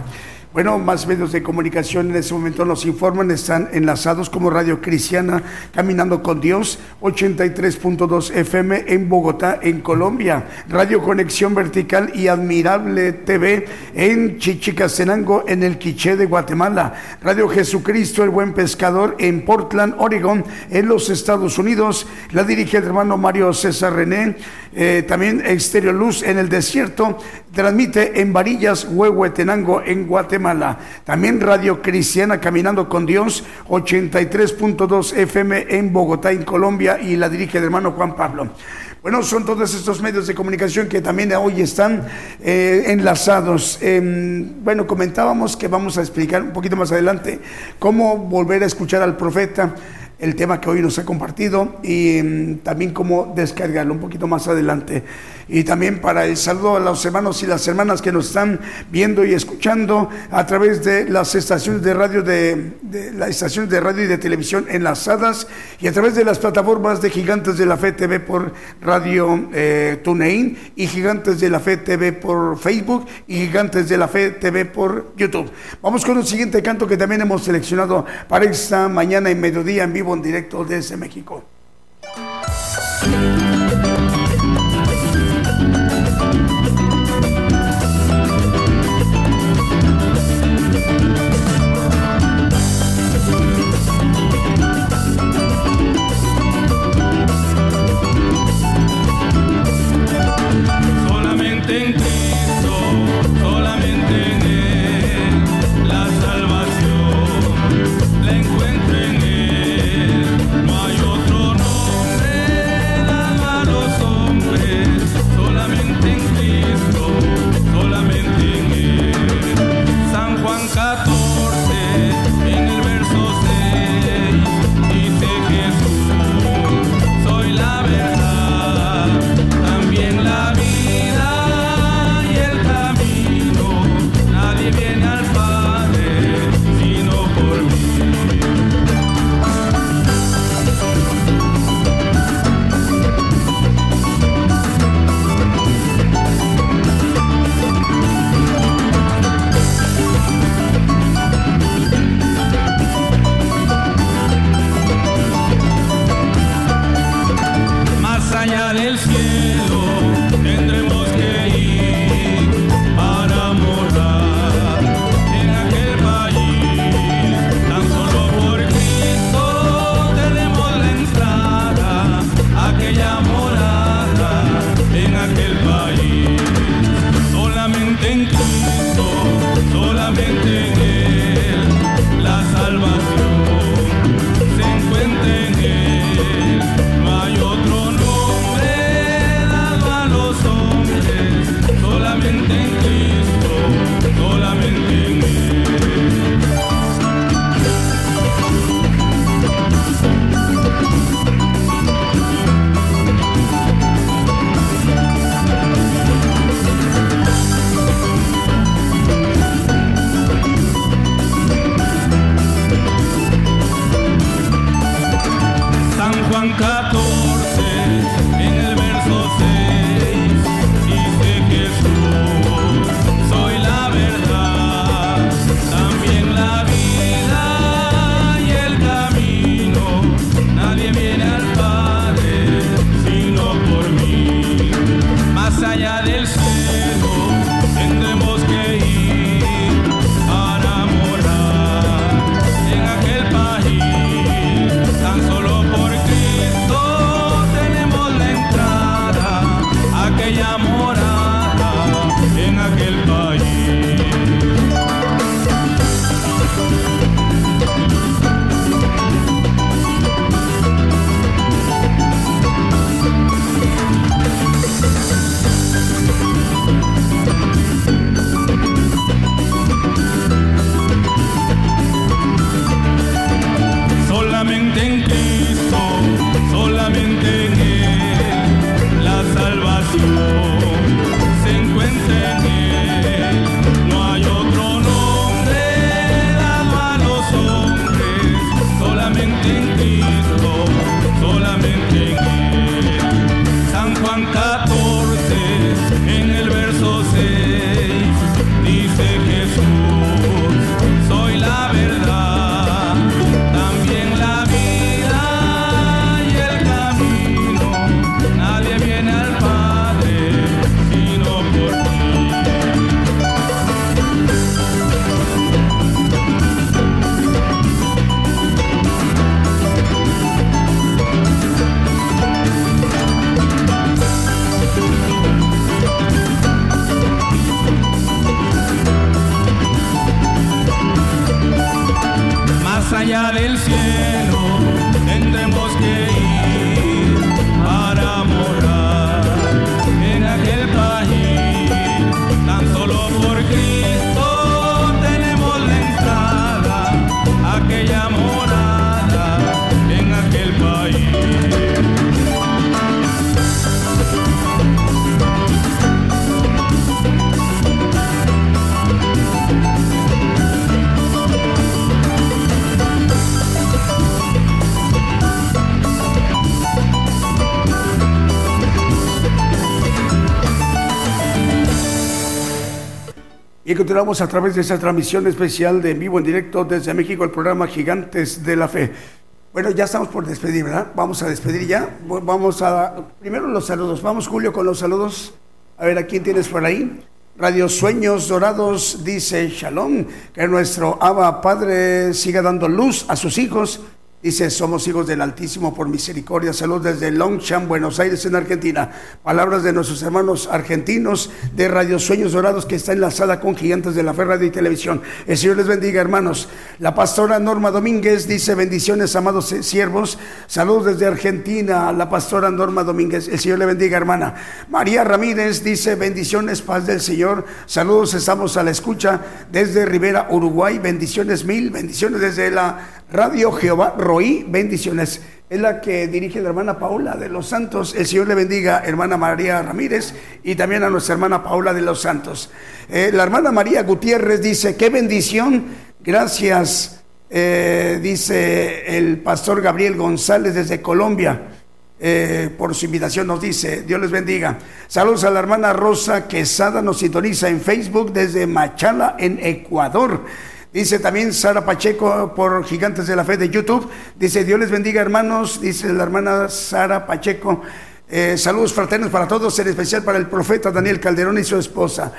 Bueno, más medios de comunicación en ese momento nos informan, están enlazados como Radio Cristiana, Caminando con Dios, 83.2 FM en Bogotá, en Colombia, Radio Conexión Vertical y Admirable TV en Chichicastenango, en el Quiché de Guatemala, Radio Jesucristo, el Buen Pescador en Portland, Oregon, en los Estados Unidos, la dirige el hermano Mario César René, eh, también Exterior Luz en el desierto, transmite en Varillas, Huehuetenango, en Guatemala. También Radio Cristiana Caminando con Dios, 83.2 FM en Bogotá, en Colombia, y la dirige el hermano Juan Pablo. Bueno, son todos estos medios de comunicación que también hoy están eh, enlazados. Em, bueno, comentábamos que vamos a explicar un poquito más adelante cómo volver a escuchar al profeta el tema que hoy nos ha compartido y em, también cómo descargarlo un poquito más adelante y también para el saludo a los hermanos y las hermanas que nos están viendo y escuchando a través de las estaciones de radio de, las estaciones de radio y de televisión enlazadas y a través de las plataformas de Gigantes de la Fe TV por Radio eh, TuneIn y Gigantes de la Fe TV por Facebook y Gigantes de la Fe TV por YouTube. Vamos con un siguiente canto que también hemos seleccionado para esta mañana en mediodía en vivo en directo desde México. Continuamos a través de esa transmisión especial de en vivo en directo desde México, el programa Gigantes de la Fe. Bueno, ya estamos por despedir, ¿verdad? Vamos a despedir ya. Vamos a. Primero los saludos. Vamos, Julio, con los saludos. A ver, ¿a quién tienes por ahí? Radio Sueños Dorados dice Shalom, que nuestro Abba Padre siga dando luz a sus hijos Dice, somos hijos del Altísimo por misericordia. Salud desde Longchamp, Buenos Aires, en Argentina. Palabras de nuestros hermanos argentinos de Radio Sueños Dorados que está enlazada con Gigantes de la Fe Radio y Televisión. El Señor les bendiga, hermanos. La pastora Norma Domínguez dice, bendiciones, amados siervos. Salud desde Argentina. La pastora Norma Domínguez. El Señor le bendiga, hermana. María Ramírez dice, bendiciones, paz del Señor. Saludos, estamos a la escucha desde Rivera, Uruguay. Bendiciones mil. Bendiciones desde la Radio Jehová Roí, bendiciones. Es la que dirige la hermana Paula de los Santos. El Señor le bendiga, hermana María Ramírez, y también a nuestra hermana Paula de los Santos. Eh, la hermana María Gutiérrez dice, qué bendición, gracias, eh, dice el pastor Gabriel González desde Colombia. Eh, por su invitación nos dice, Dios les bendiga. Saludos a la hermana Rosa Quesada, nos sintoniza en Facebook desde Machala, en Ecuador. Dice también Sara Pacheco por Gigantes de la Fe de YouTube. Dice, Dios les bendiga hermanos. Dice la hermana Sara Pacheco. Eh, saludos fraternos para todos, en especial para el profeta Daniel Calderón y su esposa.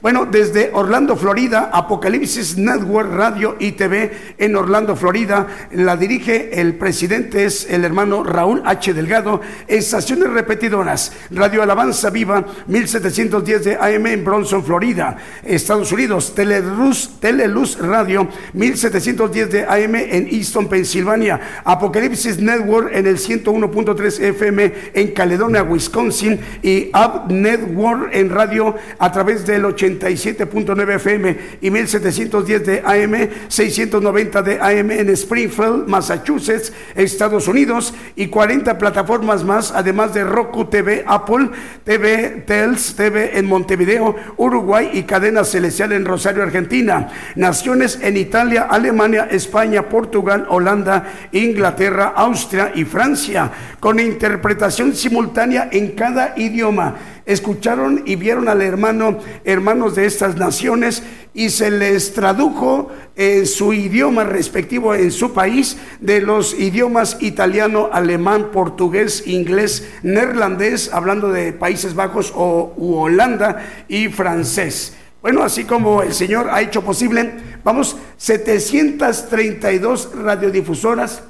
Bueno, desde Orlando, Florida, Apocalipsis Network Radio y TV en Orlando, Florida, la dirige el presidente, es el hermano Raúl H. Delgado, estaciones repetidoras, Radio Alabanza Viva, 1710 de AM en Bronson, Florida, Estados Unidos, Teleluz, Teleluz Radio, 1710 de AM en Easton, Pensilvania, Apocalipsis Network en el 101.3 FM en California Caledonia, Wisconsin y Up Network en radio a través del 80 97.9 FM y 1710 de AM, 690 de AM en Springfield, Massachusetts, Estados Unidos y 40 plataformas más, además de Roku TV, Apple TV, Tels TV en Montevideo, Uruguay y Cadena Celestial en Rosario, Argentina. Naciones en Italia, Alemania, España, Portugal, Holanda, Inglaterra, Austria y Francia, con interpretación simultánea en cada idioma escucharon y vieron al hermano, hermanos de estas naciones, y se les tradujo en su idioma respectivo en su país de los idiomas italiano, alemán, portugués, inglés, neerlandés, hablando de Países Bajos o Holanda y francés. Bueno, así como el Señor ha hecho posible, vamos, 732 radiodifusoras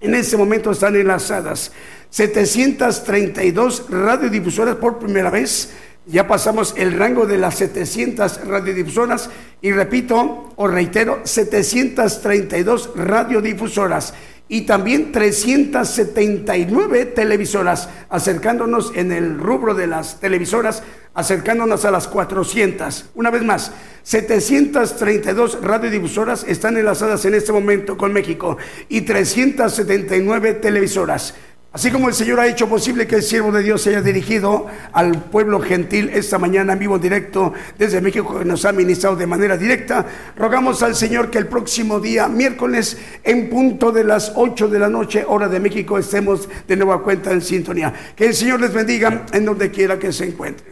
en este momento están enlazadas. 732 radiodifusoras por primera vez. Ya pasamos el rango de las 700 radiodifusoras y repito o reitero, 732 radiodifusoras y también 379 televisoras, acercándonos en el rubro de las televisoras, acercándonos a las 400. Una vez más, 732 radiodifusoras están enlazadas en este momento con México y 379 televisoras. Así como el Señor ha hecho posible que el siervo de Dios se haya dirigido al pueblo gentil esta mañana en vivo directo desde México que nos ha ministrado de manera directa, rogamos al Señor que el próximo día, miércoles, en punto de las 8 de la noche, hora de México, estemos de nueva cuenta en sintonía. Que el Señor les bendiga en donde quiera que se encuentren.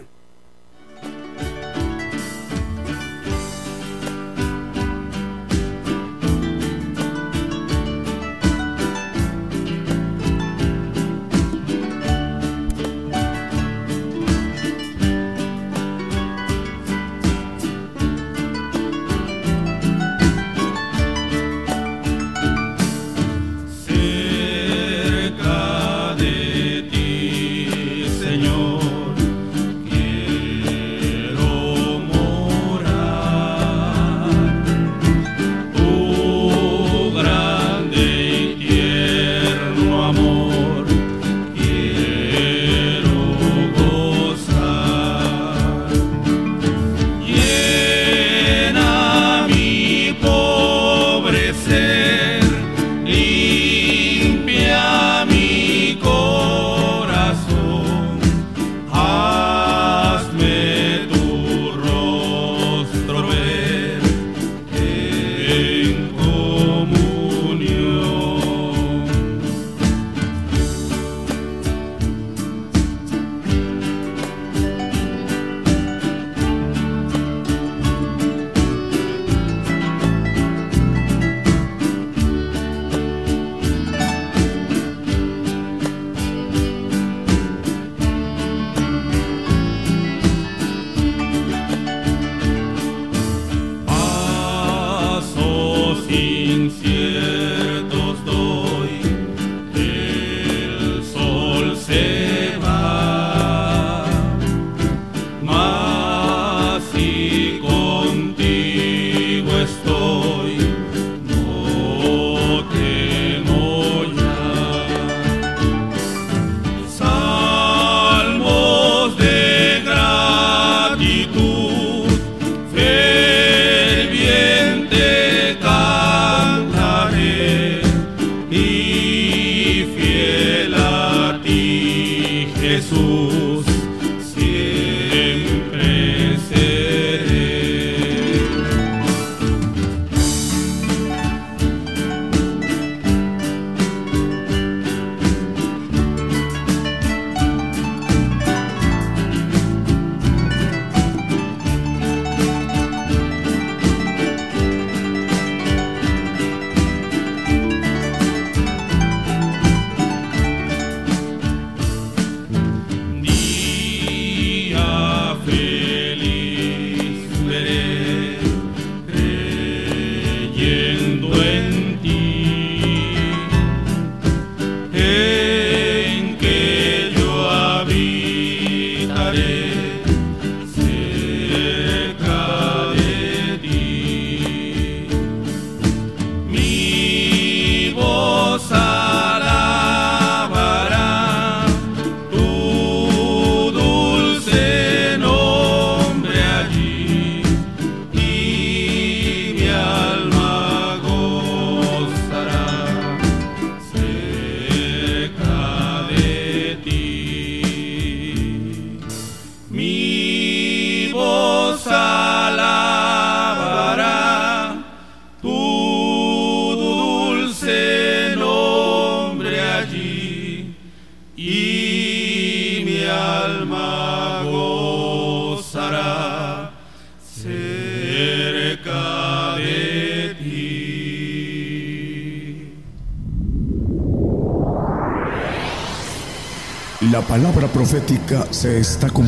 Se está cumpliendo.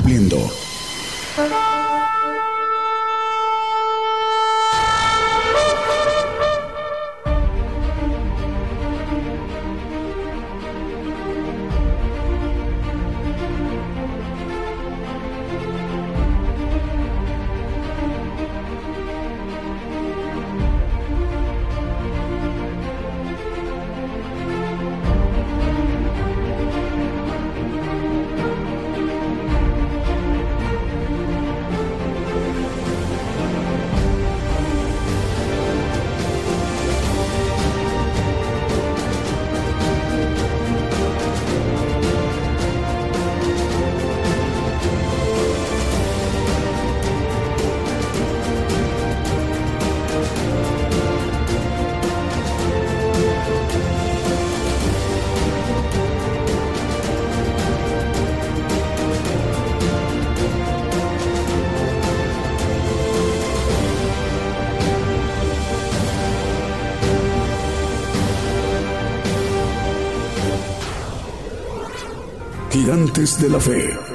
Gigantes de la Fe.